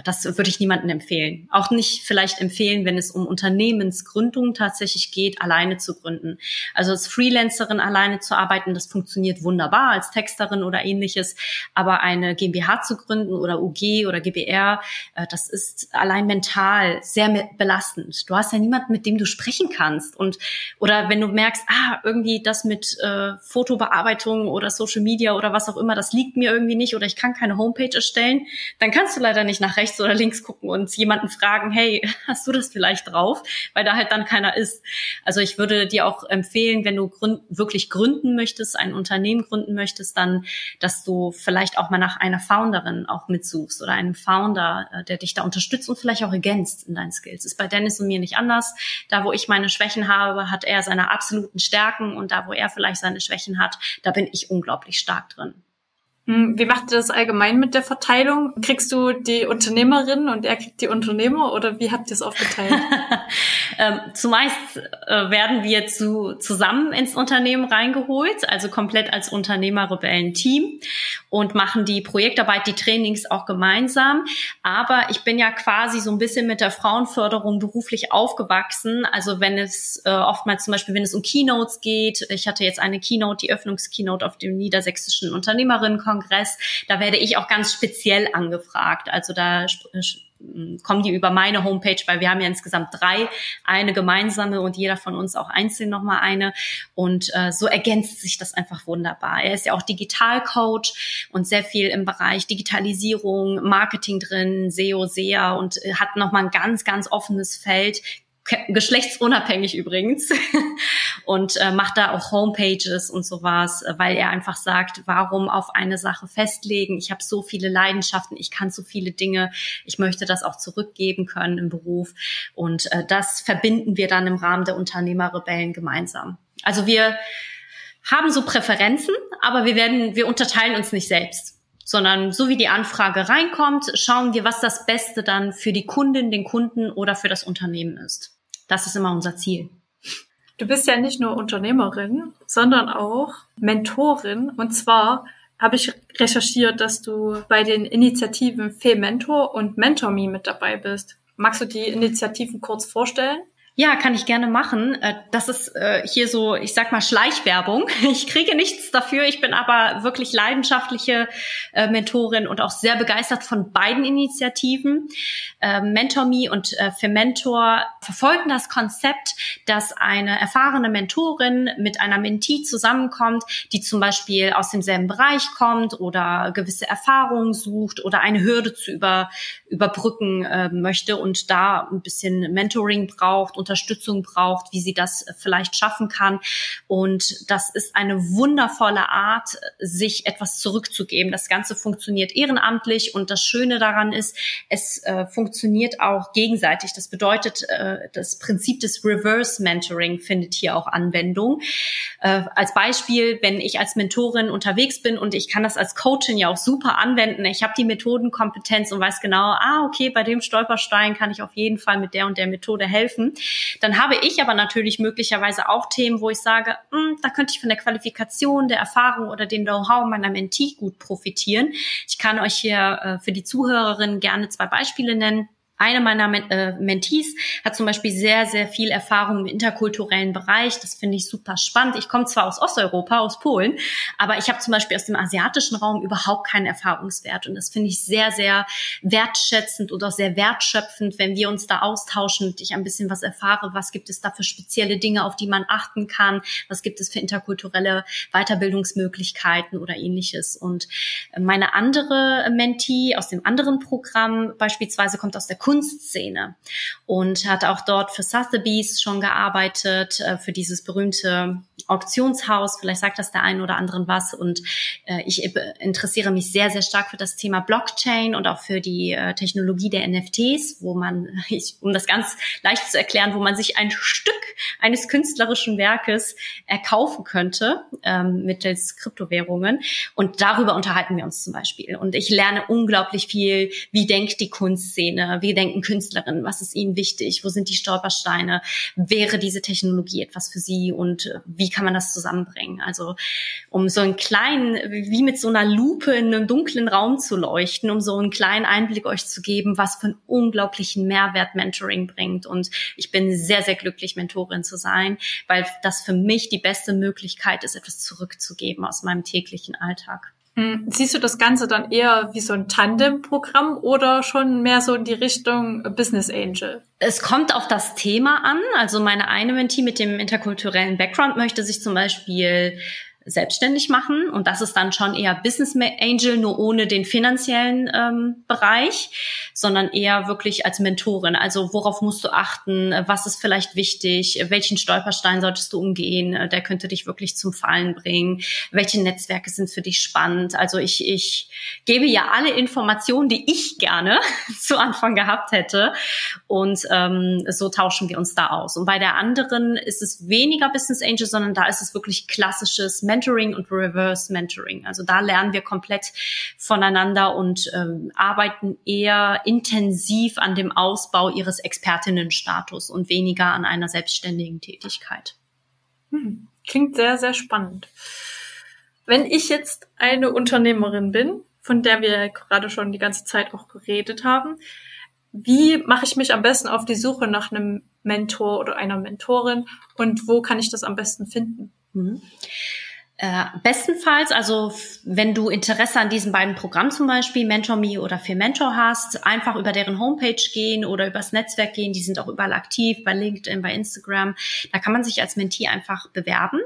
das würde ich niemandem empfehlen. Auch nicht vielleicht empfehlen, wenn es um Unternehmensgründung tatsächlich geht, alleine zu gründen. Also als Freelancerin alleine zu arbeiten, das funktioniert wunderbar als Texterin oder ähnliches. Aber eine GmbH zu gründen oder UG oder GBR, äh, das ist allein mental sehr belastend. Du hast ja niemanden, mit dem du sprechen kannst. Und oder wenn du merkst, ah, irgendwie das mit äh, Fotobearbeitung oder Social Media oder was auch immer, das liegt mir irgendwie nicht oder ich kann keine Homepage erstellen, dann kannst du leider nicht nach rechts rechts oder links gucken und jemanden fragen, hey, hast du das vielleicht drauf? Weil da halt dann keiner ist. Also ich würde dir auch empfehlen, wenn du gründ wirklich gründen möchtest, ein Unternehmen gründen möchtest, dann, dass du vielleicht auch mal nach einer Founderin auch mitsuchst oder einem Founder, äh, der dich da unterstützt und vielleicht auch ergänzt in deinen Skills. Ist bei Dennis und mir nicht anders. Da, wo ich meine Schwächen habe, hat er seine absoluten Stärken und da, wo er vielleicht seine Schwächen hat, da bin ich unglaublich stark drin. Hm, wie macht ihr das allgemein mit der Verteilung? Kriegst du die Unternehmerin und er kriegt die Unternehmer oder wie habt ihr es aufgeteilt? (laughs) ähm, zumeist äh, werden wir zu, zusammen ins Unternehmen reingeholt, also komplett als Unternehmerrebellen-Team und machen die Projektarbeit, die Trainings auch gemeinsam. Aber ich bin ja quasi so ein bisschen mit der Frauenförderung beruflich aufgewachsen. Also wenn es äh, oftmals zum Beispiel, wenn es um Keynotes geht, ich hatte jetzt eine Keynote, die Öffnungskeynote auf dem niedersächsischen Unternehmerinnenkongress Kongress. Da werde ich auch ganz speziell angefragt. Also da kommen die über meine Homepage, weil wir haben ja insgesamt drei, eine gemeinsame und jeder von uns auch einzeln nochmal eine. Und äh, so ergänzt sich das einfach wunderbar. Er ist ja auch Digitalcoach und sehr viel im Bereich Digitalisierung, Marketing drin, SEO, SEA und hat nochmal ein ganz, ganz offenes Feld, geschlechtsunabhängig übrigens (laughs) und äh, macht da auch Homepages und sowas, weil er einfach sagt, warum auf eine Sache festlegen? Ich habe so viele Leidenschaften, ich kann so viele Dinge, ich möchte das auch zurückgeben können im Beruf und äh, das verbinden wir dann im Rahmen der Unternehmerrebellen gemeinsam. Also wir haben so Präferenzen, aber wir werden, wir unterteilen uns nicht selbst sondern so wie die Anfrage reinkommt, schauen wir, was das Beste dann für die Kundin, den Kunden oder für das Unternehmen ist. Das ist immer unser Ziel. Du bist ja nicht nur Unternehmerin, sondern auch Mentorin. Und zwar habe ich recherchiert, dass du bei den Initiativen Fe-Mentor und MentorMe mit dabei bist. Magst du die Initiativen kurz vorstellen? Ja, kann ich gerne machen. Äh, das ist äh, hier so, ich sag mal, Schleichwerbung. (laughs) Ich kriege nichts dafür. Ich bin aber wirklich leidenschaftliche äh, Mentorin und auch sehr begeistert von beiden Initiativen. MentorMe und Fermentor verfolgen das Konzept, dass eine erfahrene Mentorin mit einer Mentee zusammenkommt, die zum Beispiel aus demselben Bereich kommt oder gewisse Erfahrungen sucht oder eine Hürde zu über, überbrücken möchte und da ein bisschen Mentoring braucht und Unterstützung braucht, wie sie das vielleicht schaffen kann. Und das ist eine wundervolle Art, sich etwas zurückzugeben. Das Ganze funktioniert ehrenamtlich und das Schöne daran ist, es äh, funktioniert auch gegenseitig. Das bedeutet, äh, das Prinzip des Reverse Mentoring findet hier auch Anwendung. Äh, als Beispiel, wenn ich als Mentorin unterwegs bin und ich kann das als Coachin ja auch super anwenden. Ich habe die Methodenkompetenz und weiß genau, ah, okay, bei dem Stolperstein kann ich auf jeden Fall mit der und der Methode helfen. Dann habe ich aber natürlich möglicherweise auch Themen, wo ich sage, hm, da könnte ich von der Qualifikation, der Erfahrung oder dem Know-how meiner Mentee gut profitieren. Ich kann euch hier äh, für die Zuhörerinnen gerne zwei Beispiele nennen. Eine meiner äh, Mentees hat zum Beispiel sehr, sehr viel Erfahrung im interkulturellen Bereich. Das finde ich super spannend. Ich komme zwar aus Osteuropa, aus Polen, aber ich habe zum Beispiel aus dem asiatischen Raum überhaupt keinen Erfahrungswert. Und das finde ich sehr, sehr wertschätzend und auch sehr wertschöpfend, wenn wir uns da austauschen und ich ein bisschen was erfahre. Was gibt es da für spezielle Dinge, auf die man achten kann? Was gibt es für interkulturelle Weiterbildungsmöglichkeiten oder ähnliches? Und meine andere Mentee aus dem anderen Programm beispielsweise kommt aus der Kunstszene und hat auch dort für Sotheby's schon gearbeitet, äh, für dieses berühmte Auktionshaus. Vielleicht sagt das der einen oder anderen was. Und äh, ich interessiere mich sehr, sehr stark für das Thema Blockchain und auch für die äh, Technologie der NFTs, wo man, (laughs) ich, um das ganz leicht zu erklären, wo man sich ein Stück eines künstlerischen Werkes erkaufen könnte ähm, mittels Kryptowährungen. Und darüber unterhalten wir uns zum Beispiel. Und ich lerne unglaublich viel, wie denkt die Kunstszene, wie denken Künstlerinnen, was ist ihnen wichtig, wo sind die Stolpersteine, wäre diese Technologie etwas für sie und äh, wie kann man das zusammenbringen? Also um so einen kleinen, wie mit so einer Lupe in einem dunklen Raum zu leuchten, um so einen kleinen Einblick euch zu geben, was für einen unglaublichen Mehrwert Mentoring bringt. Und ich bin sehr, sehr glücklich, Mentorin zu sein, weil das für mich die beste Möglichkeit ist, etwas zurückzugeben aus meinem täglichen Alltag. Hm, siehst du das Ganze dann eher wie so ein Tandem-Programm oder schon mehr so in die Richtung Business Angel? Es kommt auf das Thema an. Also meine eine Mentee mit dem interkulturellen Background möchte sich zum Beispiel selbstständig machen. Und das ist dann schon eher Business Angel, nur ohne den finanziellen ähm, Bereich, sondern eher wirklich als Mentorin. Also worauf musst du achten? Was ist vielleicht wichtig? Welchen Stolperstein solltest du umgehen? Der könnte dich wirklich zum Fallen bringen. Welche Netzwerke sind für dich spannend? Also ich, ich gebe ja alle Informationen, die ich gerne (laughs) zu Anfang gehabt hätte. Und ähm, so tauschen wir uns da aus. Und bei der anderen ist es weniger Business Angel, sondern da ist es wirklich klassisches Mentoring und Reverse Mentoring. Also da lernen wir komplett voneinander und ähm, arbeiten eher intensiv an dem Ausbau ihres Expertinnenstatus und weniger an einer selbstständigen Tätigkeit. Hm. Klingt sehr, sehr spannend. Wenn ich jetzt eine Unternehmerin bin, von der wir gerade schon die ganze Zeit auch geredet haben, wie mache ich mich am besten auf die Suche nach einem Mentor oder einer Mentorin und wo kann ich das am besten finden? Mhm. Äh, bestenfalls, also wenn du Interesse an diesen beiden Programmen zum Beispiel, MentorMe oder für Mentor hast, einfach über deren Homepage gehen oder übers Netzwerk gehen. Die sind auch überall aktiv, bei LinkedIn, bei Instagram. Da kann man sich als Mentee einfach bewerben.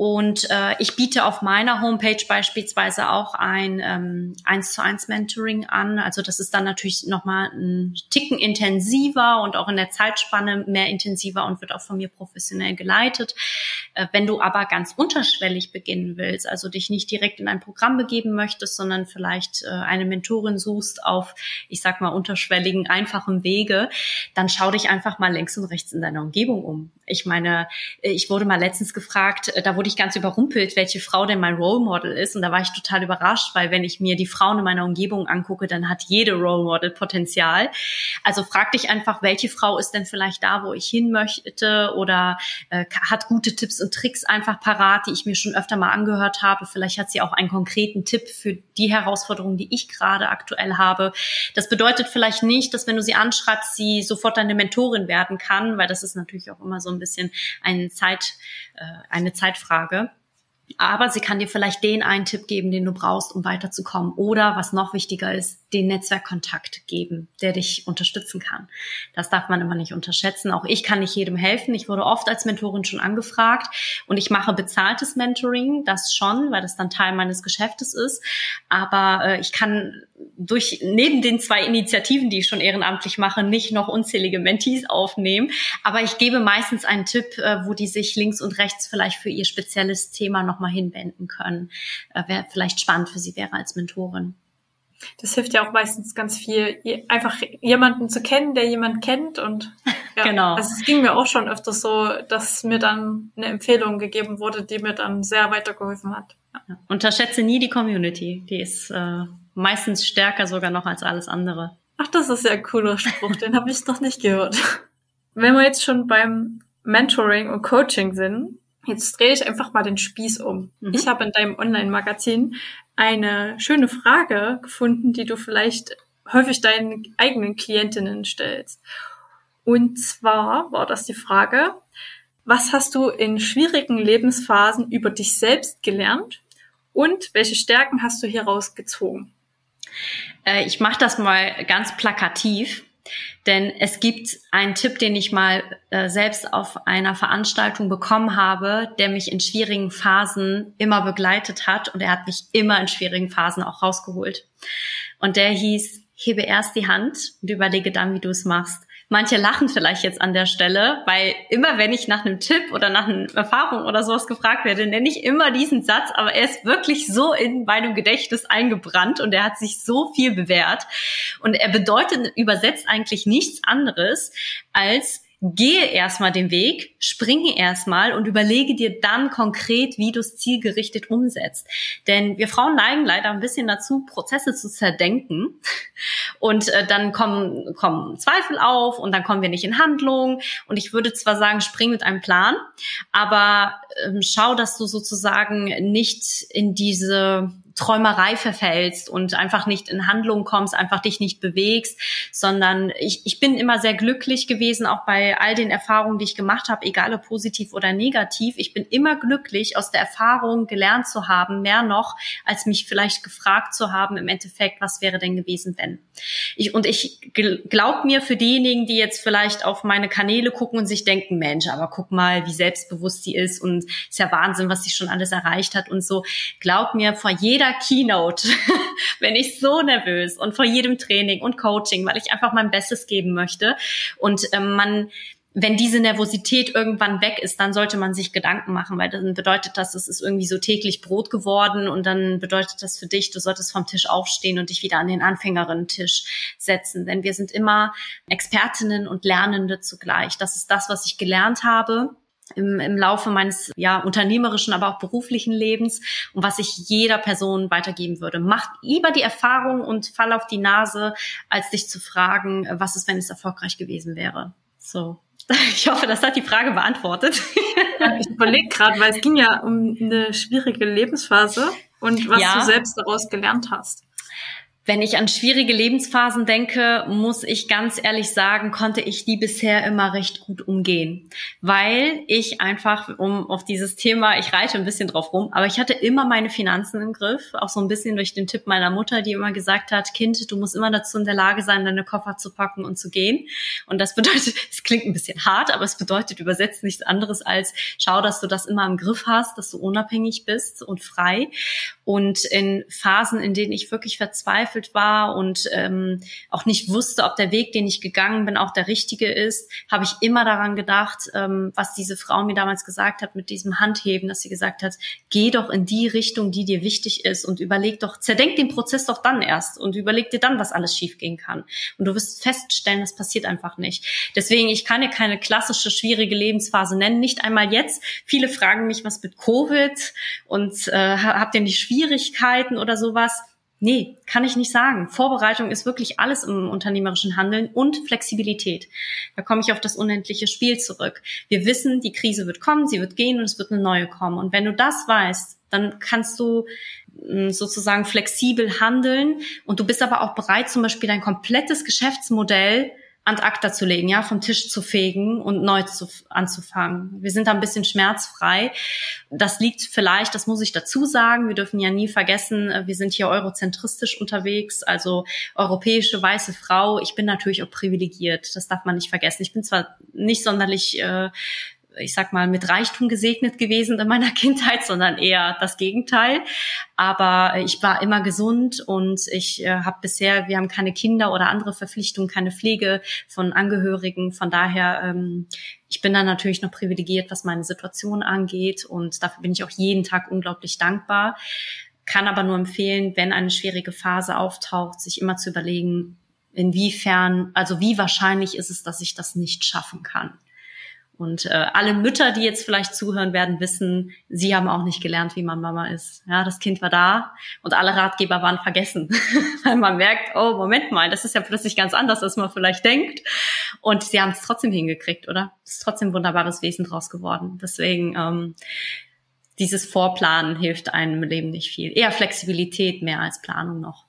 Und äh, ich biete auf meiner Homepage beispielsweise auch ein ähm, 1 zu 1 Mentoring an. Also das ist dann natürlich nochmal ein Ticken intensiver und auch in der Zeitspanne mehr intensiver und wird auch von mir professionell geleitet. Äh, wenn du aber ganz unterschwellig beginnen willst, also dich nicht direkt in ein Programm begeben möchtest, sondern vielleicht äh, eine Mentorin suchst auf, ich sag mal, unterschwelligen, einfachen Wege, dann schau dich einfach mal links und rechts in deiner Umgebung um. Ich meine, ich wurde mal letztens gefragt, äh, da wurde wirklich ganz überrumpelt, welche Frau denn mein Role Model ist. Und da war ich total überrascht, weil wenn ich mir die Frauen in meiner Umgebung angucke, dann hat jede Role Model Potenzial. Also frag dich einfach, welche Frau ist denn vielleicht da, wo ich hin möchte oder äh, hat gute Tipps und Tricks einfach parat, die ich mir schon öfter mal angehört habe. Vielleicht hat sie auch einen konkreten Tipp für die Herausforderungen, die ich gerade aktuell habe. Das bedeutet vielleicht nicht, dass wenn du sie anschreibst, sie sofort deine Mentorin werden kann, weil das ist natürlich auch immer so ein bisschen ein Zeit, äh, eine Zeitfrage. Aber sie kann dir vielleicht den einen Tipp geben, den du brauchst, um weiterzukommen. Oder was noch wichtiger ist, den Netzwerkkontakt geben, der dich unterstützen kann. Das darf man immer nicht unterschätzen. Auch ich kann nicht jedem helfen. Ich wurde oft als Mentorin schon angefragt und ich mache bezahltes Mentoring, das schon, weil das dann Teil meines Geschäftes ist. Aber äh, ich kann durch neben den zwei Initiativen, die ich schon ehrenamtlich mache, nicht noch unzählige Mentees aufnehmen. Aber ich gebe meistens einen Tipp, äh, wo die sich links und rechts vielleicht für ihr spezielles Thema nochmal hinwenden können. Äh, Wäre vielleicht spannend für sie wäre als Mentorin. Das hilft ja auch meistens ganz viel, einfach jemanden zu kennen, der jemand kennt und (laughs) ja, genau. Also es ging mir auch schon öfter so, dass mir dann eine Empfehlung gegeben wurde, die mir dann sehr weitergeholfen hat. Unterschätze nie die Community, die ist äh, meistens stärker sogar noch als alles andere. Ach, das ist ja ein cooler Spruch, den habe ich noch nicht gehört. Wenn wir jetzt schon beim Mentoring und Coaching sind, jetzt drehe ich einfach mal den Spieß um. Mhm. Ich habe in deinem Online-Magazin eine schöne Frage gefunden, die du vielleicht häufig deinen eigenen Klientinnen stellst. Und zwar war das die Frage, was hast du in schwierigen Lebensphasen über dich selbst gelernt und welche Stärken hast du hieraus gezogen? Äh, ich mache das mal ganz plakativ. Denn es gibt einen Tipp, den ich mal äh, selbst auf einer Veranstaltung bekommen habe, der mich in schwierigen Phasen immer begleitet hat und er hat mich immer in schwierigen Phasen auch rausgeholt. Und der hieß, hebe erst die Hand und überlege dann, wie du es machst. Manche lachen vielleicht jetzt an der Stelle, weil immer wenn ich nach einem Tipp oder nach einer Erfahrung oder sowas gefragt werde, nenne ich immer diesen Satz, aber er ist wirklich so in meinem Gedächtnis eingebrannt und er hat sich so viel bewährt. Und er bedeutet übersetzt eigentlich nichts anderes als gehe erstmal den Weg, springe erstmal und überlege dir dann konkret, wie du es zielgerichtet umsetzt. Denn wir Frauen neigen leider ein bisschen dazu, Prozesse zu zerdenken. Und äh, dann kommen, kommen Zweifel auf und dann kommen wir nicht in Handlung. Und ich würde zwar sagen, spring mit einem Plan, aber ähm, schau, dass du sozusagen nicht in diese Träumerei verfällst und einfach nicht in Handlung kommst, einfach dich nicht bewegst, sondern ich, ich bin immer sehr glücklich gewesen, auch bei all den Erfahrungen, die ich gemacht habe, egal ob positiv oder negativ. Ich bin immer glücklich, aus der Erfahrung gelernt zu haben, mehr noch, als mich vielleicht gefragt zu haben, im Endeffekt, was wäre denn gewesen, wenn. Ich, und ich glaub mir für diejenigen, die jetzt vielleicht auf meine Kanäle gucken und sich denken, Mensch, aber guck mal, wie selbstbewusst sie ist und ist ja Wahnsinn, was sie schon alles erreicht hat und so. Glaub mir, vor jeder Keynote (laughs) bin ich so nervös und vor jedem Training und Coaching, weil ich einfach mein Bestes geben möchte. Und ähm, man wenn diese Nervosität irgendwann weg ist, dann sollte man sich Gedanken machen, weil dann bedeutet das, es ist irgendwie so täglich Brot geworden und dann bedeutet das für dich, du solltest vom Tisch aufstehen und dich wieder an den Anfängerinnen-Tisch setzen. Denn wir sind immer Expertinnen und Lernende zugleich. Das ist das, was ich gelernt habe im, im Laufe meines ja unternehmerischen, aber auch beruflichen Lebens und was ich jeder Person weitergeben würde. Mach lieber die Erfahrung und fall auf die Nase, als dich zu fragen, was ist, wenn es erfolgreich gewesen wäre. So. (laughs) Ich hoffe, das hat die Frage beantwortet. Ich überlege gerade, weil es ging ja um eine schwierige Lebensphase und was ja. du selbst daraus gelernt hast. Wenn ich an schwierige Lebensphasen denke, muss ich ganz ehrlich sagen, konnte ich die bisher immer recht gut umgehen, weil ich einfach um auf dieses Thema, ich reite ein bisschen drauf rum, aber ich hatte immer meine Finanzen im Griff, auch so ein bisschen durch den Tipp meiner Mutter, die immer gesagt hat, Kind, du musst immer dazu in der Lage sein, deine Koffer zu packen und zu gehen. Und das bedeutet, (laughs) es klingt ein bisschen hart, aber es bedeutet übersetzt nichts anderes als schau, dass du das immer im Griff hast, dass du unabhängig bist und frei. Und in Phasen, in denen ich wirklich verzweifelt war und ähm, auch nicht wusste, ob der Weg, den ich gegangen bin, auch der richtige ist, habe ich immer daran gedacht, ähm, was diese Frau mir damals gesagt hat mit diesem Handheben, dass sie gesagt hat, geh doch in die Richtung, die dir wichtig ist und überleg doch, zerdenk den Prozess doch dann erst und überleg dir dann, was alles schiefgehen kann. Und du wirst feststellen, das passiert einfach nicht. Deswegen, ich kann ja keine klassische schwierige Lebensphase nennen, nicht einmal jetzt. Viele fragen mich, was mit Covid und äh, habt ihr nicht Schwierigkeiten oder sowas? Nee, kann ich nicht sagen. Vorbereitung ist wirklich alles im unternehmerischen Handeln und Flexibilität. Da komme ich auf das unendliche Spiel zurück. Wir wissen, die Krise wird kommen, sie wird gehen und es wird eine neue kommen. Und wenn du das weißt, dann kannst du mm, sozusagen flexibel handeln und du bist aber auch bereit, zum Beispiel dein komplettes Geschäftsmodell ans Akta zu legen, ja, vom Tisch zu fegen und neu zu, anzufangen. Wir sind da ein bisschen schmerzfrei. Das liegt vielleicht, das muss ich dazu sagen, wir dürfen ja nie vergessen, wir sind hier eurozentristisch unterwegs, also europäische weiße Frau. Ich bin natürlich auch privilegiert, das darf man nicht vergessen. Ich bin zwar nicht sonderlich äh, ich sag mal, mit Reichtum gesegnet gewesen in meiner (laughs) Kindheit, sondern eher das Gegenteil. Aber ich war immer gesund und ich äh, habe bisher, wir haben keine Kinder oder andere Verpflichtungen, keine Pflege von Angehörigen. Von daher, ähm, ich bin da natürlich noch privilegiert, was meine Situation angeht und dafür bin ich auch jeden Tag unglaublich dankbar. Kann aber nur empfehlen, wenn eine schwierige Phase auftaucht, sich immer zu überlegen, inwiefern, also wie wahrscheinlich ist es, dass ich das nicht schaffen kann. Und äh, alle Mütter, die jetzt vielleicht zuhören, werden wissen, sie haben auch nicht gelernt, wie man Mama ist. Ja, das Kind war da und alle Ratgeber waren vergessen, (laughs) weil man merkt, oh Moment mal, das ist ja plötzlich ganz anders, als man vielleicht denkt. Und sie haben es trotzdem hingekriegt, oder? Es ist trotzdem ein wunderbares Wesen draus geworden. Deswegen ähm, dieses Vorplanen hilft einem im Leben nicht viel. Eher Flexibilität mehr als Planung noch.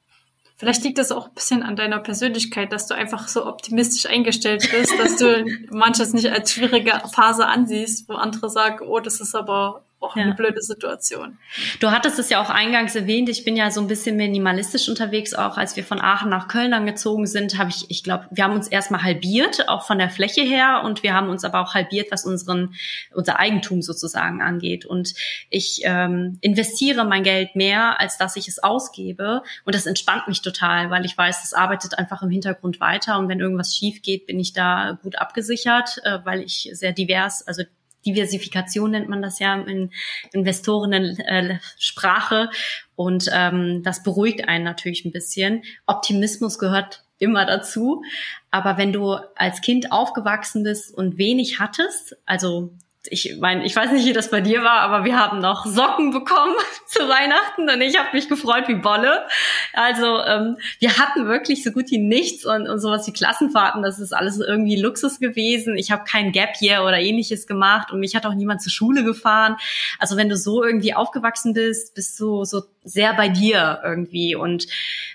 Vielleicht liegt das auch ein bisschen an deiner Persönlichkeit, dass du einfach so optimistisch eingestellt bist, dass du manches nicht als schwierige Phase ansiehst, wo andere sagen, oh, das ist aber auch ja. eine blöde Situation. Du hattest es ja auch eingangs erwähnt, ich bin ja so ein bisschen minimalistisch unterwegs, auch als wir von Aachen nach Köln angezogen sind, habe ich, ich glaube, wir haben uns erstmal halbiert, auch von der Fläche her, und wir haben uns aber auch halbiert, was unseren, unser Eigentum sozusagen angeht. Und ich ähm, investiere mein Geld mehr, als dass ich es ausgebe. Und das entspannt mich total, weil ich weiß, es arbeitet einfach im Hintergrund weiter. Und wenn irgendwas schief geht, bin ich da gut abgesichert, äh, weil ich sehr divers, also Diversifikation nennt man das ja in Investorinnen-Sprache. Und ähm, das beruhigt einen natürlich ein bisschen. Optimismus gehört immer dazu. Aber wenn du als Kind aufgewachsen bist und wenig hattest, also ich meine, ich weiß nicht, wie das bei dir war, aber wir haben noch Socken bekommen (laughs) zu Weihnachten und ich habe mich gefreut wie Bolle. Also ähm, wir hatten wirklich so gut wie nichts und, und sowas wie Klassenfahrten, das ist alles irgendwie Luxus gewesen. Ich habe kein Gap Year oder ähnliches gemacht und mich hat auch niemand zur Schule gefahren. Also wenn du so irgendwie aufgewachsen bist, bist du so sehr bei dir irgendwie und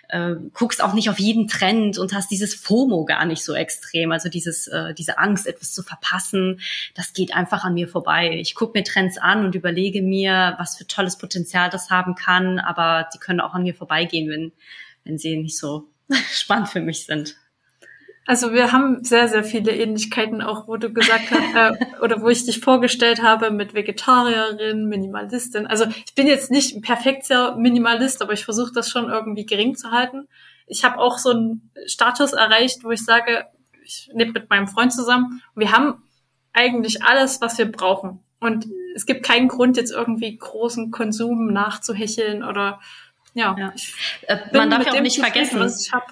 äh, guckst auch nicht auf jeden Trend und hast dieses FOMO gar nicht so extrem, also dieses äh, diese Angst, etwas zu verpassen. Das geht einfach an mir vorbei. Ich gucke mir Trends an und überlege mir, was für tolles Potenzial das haben kann, aber die können auch an mir vorbeigehen, wenn wenn sie nicht so (laughs) spannend für mich sind. Also wir haben sehr, sehr viele Ähnlichkeiten, auch wo du gesagt hast, äh, (laughs) oder wo ich dich vorgestellt habe mit Vegetarierin, Minimalistin. Also ich bin jetzt nicht ein perfekter Minimalist, aber ich versuche das schon irgendwie gering zu halten. Ich habe auch so einen Status erreicht, wo ich sage, ich lebe mit meinem Freund zusammen. Wir haben eigentlich alles, was wir brauchen. Und es gibt keinen Grund, jetzt irgendwie großen Konsum nachzuhecheln oder ja. ja. Äh, man darf ja auch nicht vergessen, was ich habe.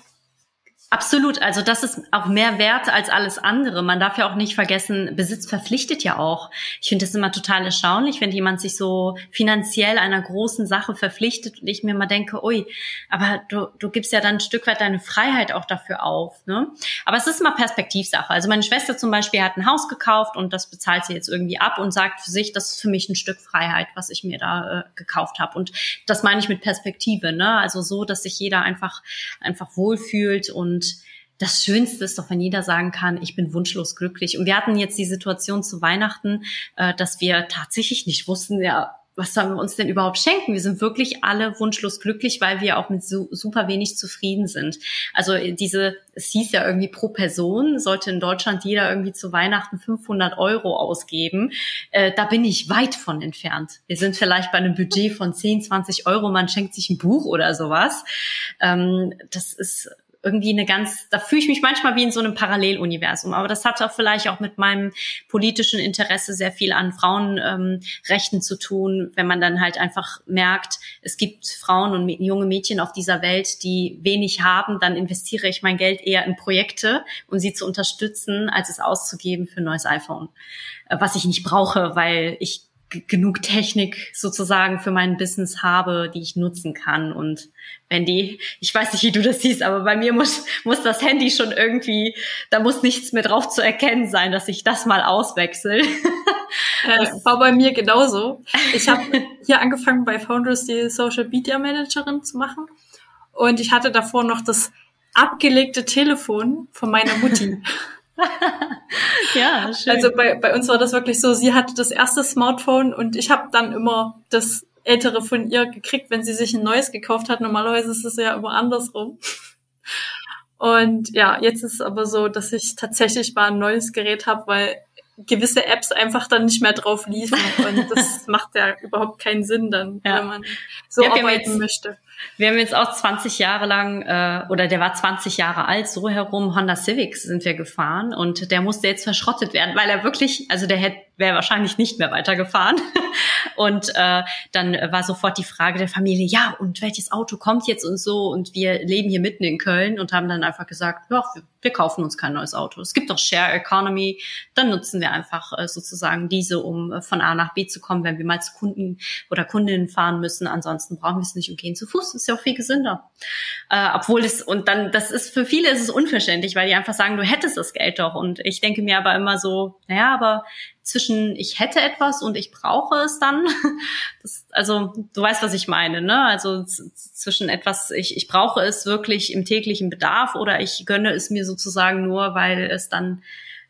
Absolut. Also das ist auch mehr wert als alles andere. Man darf ja auch nicht vergessen, Besitz verpflichtet ja auch. Ich finde das immer total erstaunlich, wenn jemand sich so finanziell einer großen Sache verpflichtet und ich mir mal denke, ui, aber du, du gibst ja dann ein Stück weit deine Freiheit auch dafür auf. Ne? Aber es ist immer Perspektivsache. Also meine Schwester zum Beispiel hat ein Haus gekauft und das bezahlt sie jetzt irgendwie ab und sagt für sich, das ist für mich ein Stück Freiheit, was ich mir da äh, gekauft habe. Und das meine ich mit Perspektive. Ne? Also so, dass sich jeder einfach einfach wohlfühlt und das Schönste ist doch, wenn jeder sagen kann, ich bin wunschlos glücklich. Und wir hatten jetzt die Situation zu Weihnachten, äh, dass wir tatsächlich nicht wussten, ja, was sollen wir uns denn überhaupt schenken? Wir sind wirklich alle wunschlos glücklich, weil wir auch mit so, super wenig zufrieden sind. Also diese, es hieß ja irgendwie pro Person, sollte in Deutschland jeder irgendwie zu Weihnachten 500 Euro ausgeben. Äh, da bin ich weit von entfernt. Wir sind vielleicht bei einem Budget von 10, 20 Euro, man schenkt sich ein Buch oder sowas. Ähm, das ist irgendwie eine ganz, da fühle ich mich manchmal wie in so einem Paralleluniversum. Aber das hat auch vielleicht auch mit meinem politischen Interesse sehr viel an Frauenrechten ähm, zu tun, wenn man dann halt einfach merkt, es gibt Frauen und junge Mädchen auf dieser Welt, die wenig haben, dann investiere ich mein Geld eher in Projekte, um sie zu unterstützen, als es auszugeben für ein neues iPhone, äh, was ich nicht brauche, weil ich genug Technik sozusagen für mein Business habe, die ich nutzen kann. Und wenn die, ich weiß nicht, wie du das siehst, aber bei mir muss, muss das Handy schon irgendwie, da muss nichts mehr drauf zu erkennen sein, dass ich das mal auswechsel. Äh, war bei mir genauso. Ich habe hier angefangen bei Founders die Social Media Managerin zu machen. Und ich hatte davor noch das abgelegte Telefon von meiner Mutti. (laughs) (laughs) ja, schön. Also bei, bei uns war das wirklich so, sie hatte das erste Smartphone und ich habe dann immer das ältere von ihr gekriegt, wenn sie sich ein neues gekauft hat. Normalerweise ist es ja immer andersrum. (laughs) Und ja, jetzt ist es aber so, dass ich tatsächlich mal ein neues Gerät habe, weil gewisse Apps einfach dann nicht mehr drauf liefen. (laughs) Und das macht ja überhaupt keinen Sinn dann, ja. wenn man so ja, arbeiten möchte. Wir haben jetzt auch 20 Jahre lang, äh, oder der war 20 Jahre alt, so herum, Honda Civics sind wir gefahren und der musste jetzt verschrottet werden, weil er wirklich, also der hätte wäre wahrscheinlich nicht mehr weitergefahren. (laughs) Und äh, dann war sofort die Frage der Familie, ja, und welches Auto kommt jetzt und so? Und wir leben hier mitten in Köln und haben dann einfach gesagt, ja, wir, kaufen uns kein neues Auto. Es gibt doch Share Economy, dann nutzen wir einfach äh, sozusagen diese, um äh, von A nach B zu kommen, wenn wir mal zu Kunden oder Kundinnen fahren müssen. Ansonsten brauchen wir es nicht und gehen zu Fuß. Ist ja auch viel gesünder. Äh, obwohl es, und dann, das ist für viele ist es unverständlich, weil die einfach sagen, du hättest das Geld doch. Und ich denke mir aber immer so, naja, aber zwischen ich hätte etwas und ich brauche es dann. (laughs) Das, also du weißt, was ich meine, ne? Also zwischen etwas, ich, ich brauche es wirklich im täglichen Bedarf oder ich gönne es mir sozusagen nur, weil es dann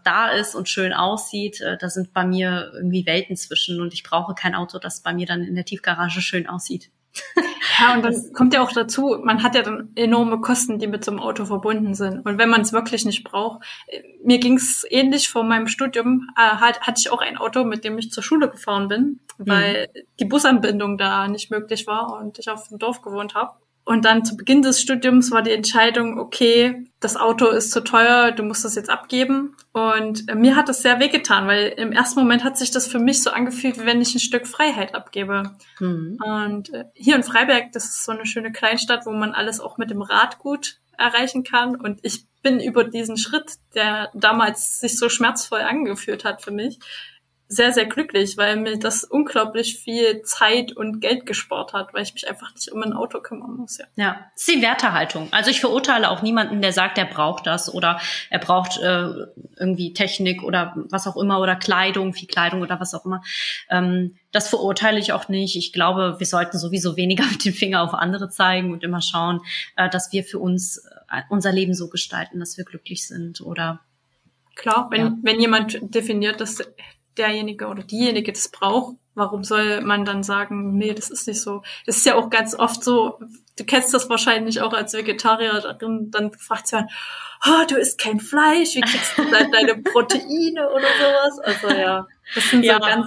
da ist und schön aussieht. Äh, da sind bei mir irgendwie Welten zwischen und ich brauche kein Auto, das bei mir dann in der Tiefgarage schön aussieht. (laughs) Ja, und dann kommt ja auch dazu, man hat ja dann enorme Kosten, die mit so einem Auto verbunden sind. Und wenn man es wirklich nicht braucht, äh, mir ging es ähnlich vor meinem Studium, äh, hat, hatte ich auch ein Auto, mit dem ich zur Schule gefahren bin, weil mhm. die Busanbindung da nicht möglich war und ich auf dem Dorf gewohnt habe. Und dann zu Beginn des Studiums war die Entscheidung, okay, das Auto ist zu teuer, du musst das jetzt abgeben. Und äh, mir hat das sehr wehgetan, weil im ersten Moment hat sich das für mich so angefühlt, wie wenn ich ein Stück Freiheit abgebe. Mhm. Und äh, hier in Freiberg, das ist so eine schöne Kleinstadt, wo man alles auch mit dem Rad gut erreichen kann. Und ich bin über diesen Schritt, der damals sich so schmerzvoll angefühlt hat für mich, sehr, sehr glücklich, weil mir das unglaublich viel Zeit und Geld gespart hat, weil ich mich einfach nicht um ein Auto kümmern muss. Ja, ja das ist die Wertehaltung. Also ich verurteile auch niemanden, der sagt, er braucht das oder er braucht äh, irgendwie Technik oder was auch immer oder Kleidung, viel Kleidung oder was auch immer. Ähm, das verurteile ich auch nicht. Ich glaube, wir sollten sowieso weniger (laughs) mit dem Finger auf andere zeigen und immer schauen, äh, dass wir für uns äh, unser Leben so gestalten, dass wir glücklich sind oder Klar, wenn, ja. wenn jemand definiert, dass derjenige oder diejenige das braucht, warum soll man dann sagen, nee, das ist nicht so. Das ist ja auch ganz oft so, du kennst das wahrscheinlich auch als Vegetarierin, dann fragt man, oh, du isst kein Fleisch, wie kriegst du dann deine Proteine oder sowas? Also ja, das sind ja. so ganz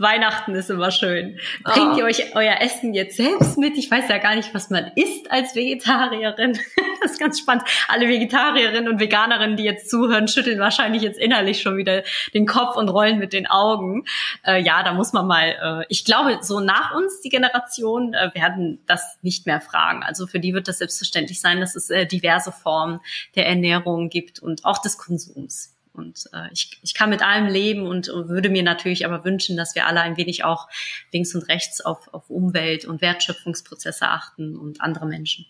Weihnachten ist immer schön. Bringt oh. ihr euch euer Essen jetzt selbst mit? Ich weiß ja gar nicht, was man isst als Vegetarierin. (laughs) Das ist ganz spannend. Alle Vegetarierinnen und Veganerinnen, die jetzt zuhören, schütteln wahrscheinlich jetzt innerlich schon wieder den Kopf und rollen mit den Augen. Äh, ja, da muss man mal, äh, ich glaube, so nach uns, die Generation, äh, werden das nicht mehr fragen. Also für die wird das selbstverständlich sein, dass es äh, diverse Formen der Ernährung gibt und auch des Konsums. Und äh, ich, ich kann mit allem leben und, und würde mir natürlich aber wünschen, dass wir alle ein wenig auch links und rechts auf, auf Umwelt und Wertschöpfungsprozesse achten und andere Menschen.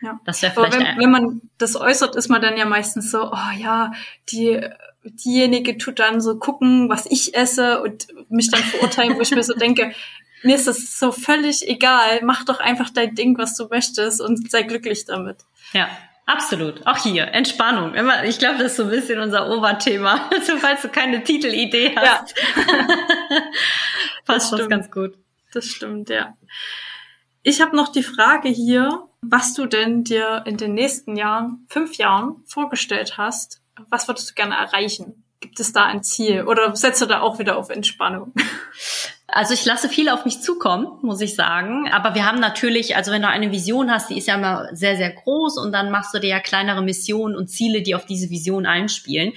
Ja. Das wäre vielleicht. wenn, wenn man das äußert, ist man dann ja meistens so, oh ja, die diejenige tut dann so gucken, was ich esse und mich dann verurteilen, wo ich mir so denke, (laughs) mir ist das so völlig egal, mach doch einfach dein Ding, was du möchtest und sei glücklich damit. Ja, Absolut. Auch hier. Entspannung. Immer, ich glaube, das ist so ein bisschen unser Oberthema. (laughs) Also, falls du keine Titelidee hast. (laughs) Ja. Passt das, das ganz gut. Das stimmt, ja. Ich habe noch die Frage hier, was du denn dir in den nächsten Jahren, fünf Jahren, vorgestellt hast. Was würdest du gerne erreichen? Gibt es da ein Ziel? Oder setzt du da auch wieder auf Entspannung? (laughs) Also ich lasse viel auf mich zukommen, muss ich sagen. Aber wir haben natürlich, also wenn du eine Vision hast, die ist ja immer sehr, sehr groß und dann machst du dir ja kleinere Missionen und Ziele, die auf diese Vision einspielen.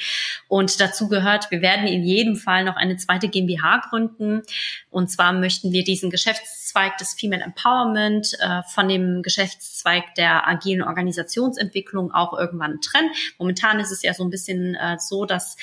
Und dazu gehört, wir werden in jedem Fall noch eine zweite GmbH gründen. Und zwar möchten wir diesen Geschäftszweig des Female Empowerment äh, von dem Geschäftszweig der agilen Organisationsentwicklung auch irgendwann trennen. Momentan ist es ja so ein bisschen äh, so, dass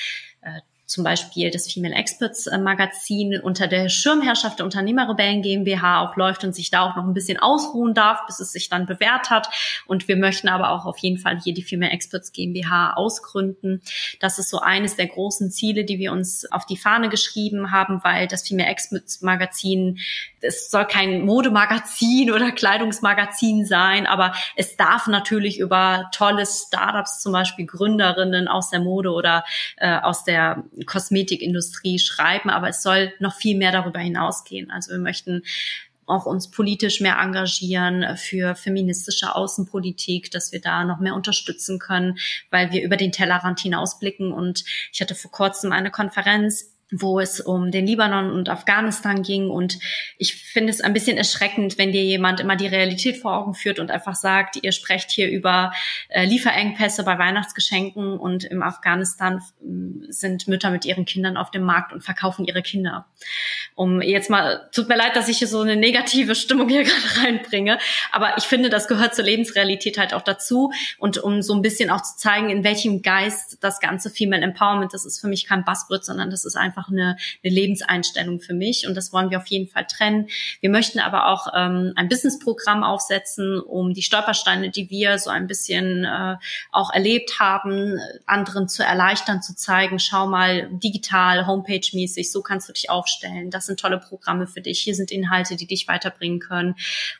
zum Beispiel das Female Experts äh, Magazin unter der Schirmherrschaft der Unternehmerrebellen GmbH auch läuft und sich da auch noch ein bisschen ausruhen darf, bis es sich dann bewährt hat. Und wir möchten aber auch auf jeden Fall hier die Female Experts GmbH ausgründen. Das ist so eines der großen Ziele, die wir uns auf die Fahne geschrieben haben, weil das Female Experts Magazin, es soll kein Modemagazin (laughs) oder Kleidungsmagazin sein, aber es darf natürlich über tolle Startups, zum Beispiel Gründerinnen aus der Mode oder äh, aus der Kosmetikindustrie schreiben, aber es soll noch viel mehr darüber hinausgehen. Also wir möchten auch uns politisch mehr engagieren für feministische Außenpolitik, dass wir da noch mehr unterstützen können, weil wir über den Tellerrand hinausblicken. Und ich hatte vor kurzem eine Konferenz wo es um den Libanon und Afghanistan ging. Und ich finde es ein bisschen erschreckend, wenn dir jemand immer die Realität vor Augen führt und einfach sagt, ihr sprecht hier über äh, Lieferengpässe bei Weihnachtsgeschenken und im Afghanistan äh, sind Mütter mit ihren Kindern auf dem Markt und verkaufen ihre Kinder. Um jetzt mal, tut mir leid, dass ich hier so eine negative Stimmung hier (laughs) gerade reinbringe, aber ich finde, das gehört zur Lebensrealität halt auch dazu und um so ein bisschen auch zu zeigen, in welchem Geist das ganze Female Empowerment, das ist für mich kein Buzzword, sondern das ist einfach einfach eine, eine Lebenseinstellung für mich und das wollen wir auf jeden Fall trennen. Wir möchten aber auch ähm, ein Businessprogramm aufsetzen, um die Stolpersteine, die wir so ein bisschen äh, auch erlebt haben, anderen zu erleichtern, zu zeigen, schau mal digital, Homepage-mäßig, so kannst du dich aufstellen. Das sind tolle Programme für dich. Hier sind Inhalte, die dich weiterbringen können.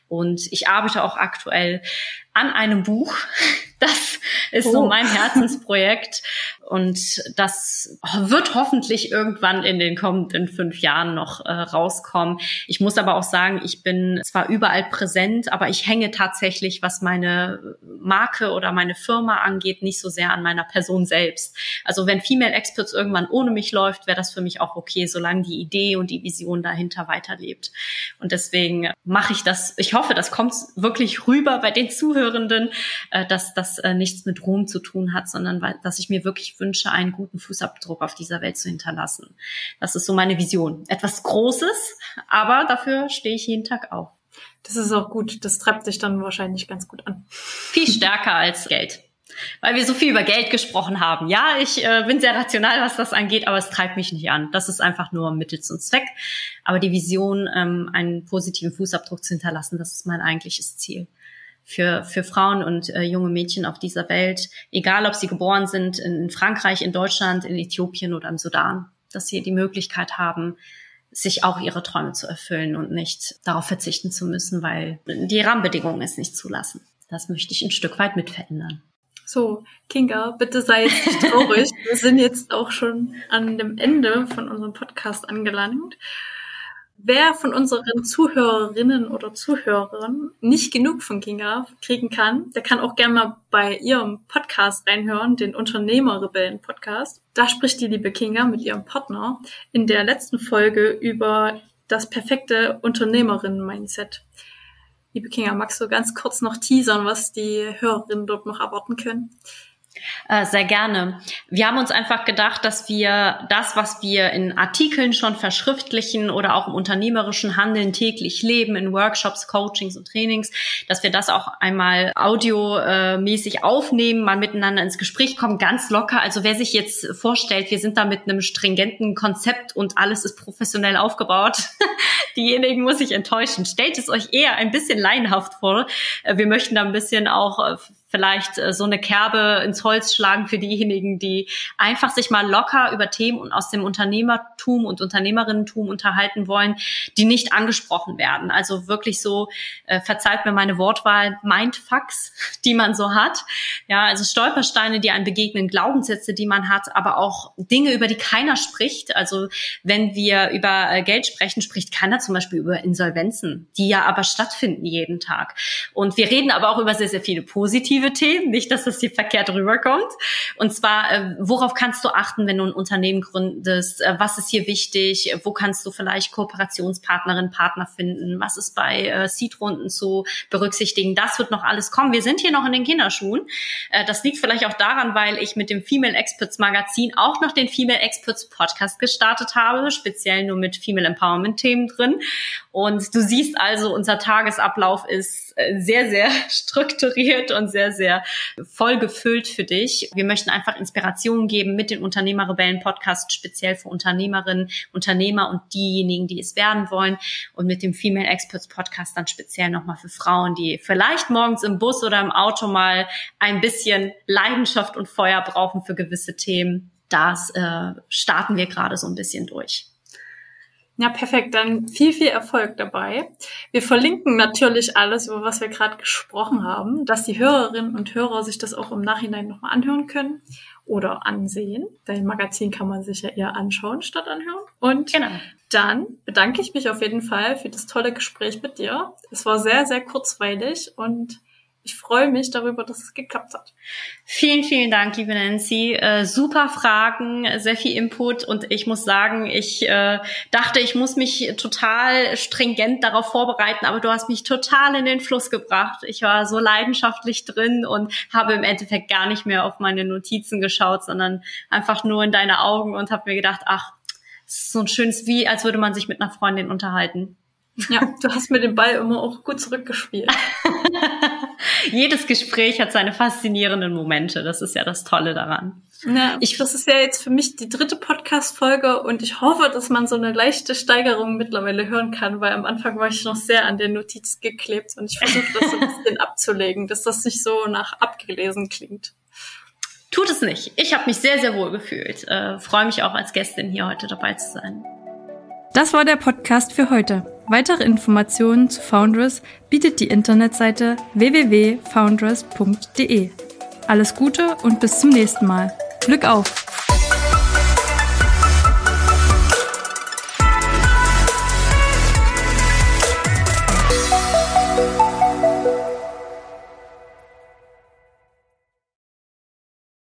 Und ich arbeite auch aktuell an einem Buch. (laughs) Das ist oh. so mein Herzensprojekt. Und das wird hoffentlich irgendwann in den kommenden fünf Jahren noch äh, rauskommen. Ich muss aber auch sagen, ich bin zwar überall präsent, aber ich hänge tatsächlich, was meine Marke oder meine Firma angeht, nicht so sehr an meiner Person selbst. Also wenn Female Experts irgendwann ohne mich läuft, wäre das für mich auch okay, solange die Idee und die Vision dahinter weiterlebt. Und deswegen mache ich das. Ich hoffe, das kommt wirklich rüber bei den Zuhörenden, äh, dass das äh, nichts mit Ruhm zu tun hat, sondern weil, dass ich mir wirklich wünsche, einen guten Fußabdruck auf dieser Welt zu hinterlassen. Das ist so meine Vision. Etwas Großes, aber dafür stehe ich jeden Tag auf. Das ist auch gut. Das treibt sich dann wahrscheinlich ganz gut an. Viel stärker als Geld weil wir so viel über Geld gesprochen haben. Ja, ich äh, bin sehr rational, was das angeht, aber es treibt mich nicht an. Das ist einfach nur Mittel zum Zweck. Aber die Vision, ähm, einen positiven Fußabdruck zu hinterlassen, das ist mein eigentliches Ziel. Für, für Frauen und äh, junge Mädchen auf dieser Welt, egal ob sie geboren sind in Frankreich, in Deutschland, in Äthiopien oder im Sudan, dass sie die Möglichkeit haben, sich auch ihre Träume zu erfüllen und nicht darauf verzichten zu müssen, weil die Rahmenbedingungen es nicht zulassen. Das möchte ich ein Stück weit mit verändern. So, Kinga, bitte sei jetzt nicht traurig. Wir sind jetzt auch schon an dem Ende von unserem Podcast angelangt. Wer von unseren Zuhörerinnen oder Zuhörern nicht genug von Kinga kriegen kann, der kann auch gerne mal bei ihrem Podcast reinhören, den Unternehmerrebellen-Podcast. Da spricht die liebe Kinga mit ihrem Partner in der letzten Folge über das perfekte Unternehmerinnen-Mindset. Liebe Kinga, magst du ganz kurz noch teasern, was die Hörerinnen dort noch erwarten können? Äh, sehr gerne. Wir haben uns einfach gedacht, dass wir das, was wir in Artikeln schon verschriftlichen oder auch im unternehmerischen Handeln täglich leben, in Workshops, Coachings und Trainings, dass wir das auch einmal audiomäßig aufnehmen, mal miteinander ins Gespräch kommen, ganz locker. Also wer sich jetzt vorstellt, wir sind da mit einem stringenten Konzept und alles ist professionell aufgebaut, (laughs) diejenigen muss ich enttäuschen. Stellt es euch eher ein bisschen laienhaft vor. Äh, wir möchten da ein bisschen auch äh, vielleicht äh, so eine Kerbe ins Holz schlagen für diejenigen, die einfach sich mal locker über Themen aus dem Unternehmertum und Unternehmerinnentum unterhalten wollen, die nicht angesprochen werden. Also wirklich so, äh, verzeiht mir meine Wortwahl, Mindfucks, (laughs) die man so hat. Ja, also Stolpersteine, die einem begegnen, Glaubenssätze, die man hat, aber auch Dinge, über die keiner spricht. Also wenn wir über äh, Geld sprechen, spricht keiner zum Beispiel über Insolvenzen, die ja aber stattfinden jeden Tag. Und wir reden aber auch über sehr, sehr viele positive positive Themen, nicht, dass das hier verkehrt rüberkommt. Und zwar, äh, worauf kannst du achten, wenn du ein Unternehmen gründest? Äh, was ist hier wichtig? Wo kannst du vielleicht Kooperationspartnerin, Partner finden? Was ist bei äh, Seed-Runden zu berücksichtigen? Das wird noch alles kommen. Wir sind hier noch in den Kinderschuhen. Äh, das liegt vielleicht auch daran, weil ich mit dem Female Experts Magazin auch noch den Female Experts Podcast gestartet habe, speziell nur mit Female Empowerment Themen drin. Und du siehst also, unser Tagesablauf ist äh, sehr, sehr (laughs) strukturiert und sehr, sehr voll gefüllt für dich. Wir möchten einfach Inspiration geben mit den Unternehmerrebellen Podcast, speziell für Unternehmerinnen, Unternehmer und diejenigen, die es werden wollen. Und mit dem Female Experts Podcast dann speziell nochmal für Frauen, die vielleicht morgens im Bus oder im Auto mal ein bisschen Leidenschaft und Feuer brauchen für gewisse Themen. Das äh, starten wir gerade so ein bisschen durch. Ja, perfekt. Dann viel, viel Erfolg dabei. Wir verlinken natürlich alles, über was wir gerade gesprochen haben, dass die Hörerinnen und Hörer sich das auch im Nachhinein nochmal anhören können oder ansehen. Dein Magazin kann man sich ja eher anschauen statt anhören. Und genau. dann bedanke ich mich auf jeden Fall für das tolle Gespräch mit dir. Es war sehr, sehr kurzweilig und ich freue mich darüber, dass es geklappt hat. Vielen, vielen Dank, liebe Nancy. Äh, super Fragen, sehr viel Input und ich muss sagen, ich äh, dachte, ich muss mich total stringent darauf vorbereiten, aber du hast mich total in den Fluss gebracht. Ich war so leidenschaftlich drin und habe im Endeffekt gar nicht mehr auf meine Notizen geschaut, sondern einfach nur in deine Augen und habe mir gedacht, ach, so ein schönes Wie, als würde man sich mit einer Freundin unterhalten. Ja, (laughs) du hast mir den Ball immer auch gut zurückgespielt. (laughs) Jedes Gespräch hat seine faszinierenden Momente. Das ist ja das Tolle daran. Ja, ich, das ist ja jetzt für mich die dritte Podcast-Folge und ich hoffe, dass man so eine leichte Steigerung mittlerweile hören kann, weil am Anfang war ich noch sehr an den Notizen geklebt und ich versuche das so ein bisschen (laughs) abzulegen, dass das nicht so nach abgelesen klingt. Tut es nicht. Ich habe mich sehr, sehr wohl gefühlt. Äh, Freue mich auch als Gästin hier heute dabei zu sein. Das war der Podcast für heute. Weitere Informationen zu Foundress bietet die Internetseite www.foundress.de. Alles Gute und bis zum nächsten Mal. Glück auf!